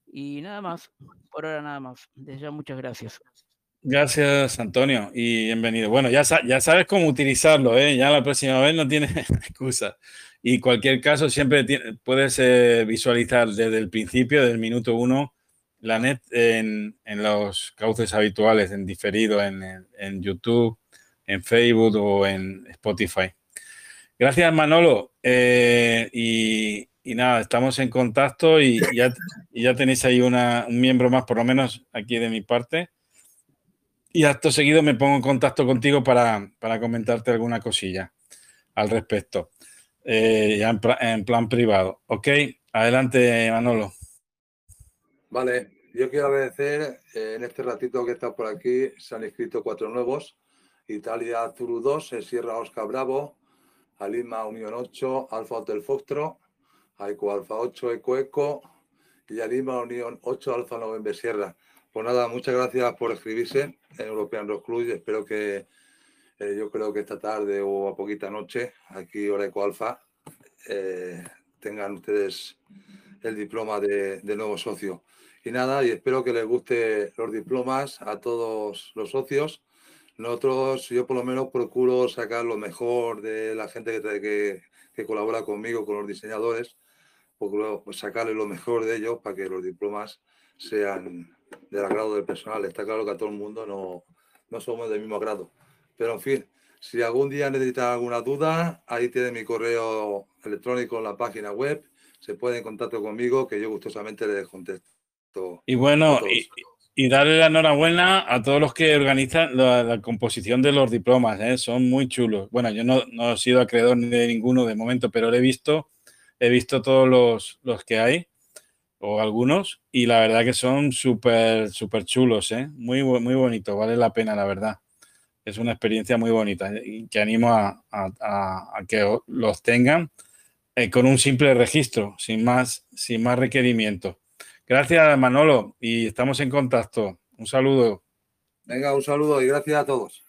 Y nada más, por ahora nada más. Desde ya muchas gracias. Gracias, Antonio, y bienvenido. Bueno, ya, ya sabes cómo utilizarlo, ¿eh? ya la próxima vez no tienes excusa. Y cualquier caso, siempre puedes eh, visualizar desde el principio, del minuto uno, la net en, en los cauces habituales, en diferido, en, en, YouTube, en Facebook o en Spotify. Gracias, Manolo. Eh, y, y, nada, estamos en contacto y ya, ya tenéis ahí una, un miembro más, por lo menos aquí de mi parte. Y acto seguido me pongo en contacto contigo para, para comentarte alguna cosilla al respecto, eh, ya en, en, plan privado. Ok, adelante Manolo. Vale, yo quiero agradecer, eh, en este ratito que está por aquí, se han inscrito cuatro nuevos. Italia Zuru 2, Sierra Oscar Bravo, Alima Unión 8, Alfa Hotel Foxtro, Aiko Alfa 8, Eco Eco y Alima Unión 8, Alfa November Sierra. Pues nada, muchas gracias por escribirse en European Rock Club espero que eh, yo creo que esta tarde o a poquita noche, aquí hora Eco Alfa, eh, tengan ustedes el diploma de, nuevo socio. Y nada, y espero que les guste los diplomas a todos los socios. Nosotros, yo por lo menos procuro sacar lo mejor de la gente que, que, colabora conmigo, con los diseñadores, procuro sacarle lo mejor de ellos para que los diplomas sean del agrado del personal. Está claro que a todo el mundo no, no somos del mismo grado. Pero en fin, si algún día necesitan alguna duda, ahí tiene mi correo electrónico en la página web. Se puede en contacto conmigo, que yo gustosamente les contesto. Y bueno, y, y, darle la enhorabuena a todos los que organizan la, la composición de los diplomas. ¿eh? Son muy chulos. Bueno, yo no, no he sido acreedor de ninguno de momento, pero lo he visto. He visto todos los, los que hay o algunos, y la verdad que son súper, súper chulos, ¿eh? muy, muy bonito, vale la pena, la verdad. Es una experiencia muy bonita y que animo a, a, a que los tengan eh, con un simple registro, sin más, sin más requerimiento. Gracias, Manolo, y estamos en contacto. Un saludo. Venga, un saludo y gracias a todos.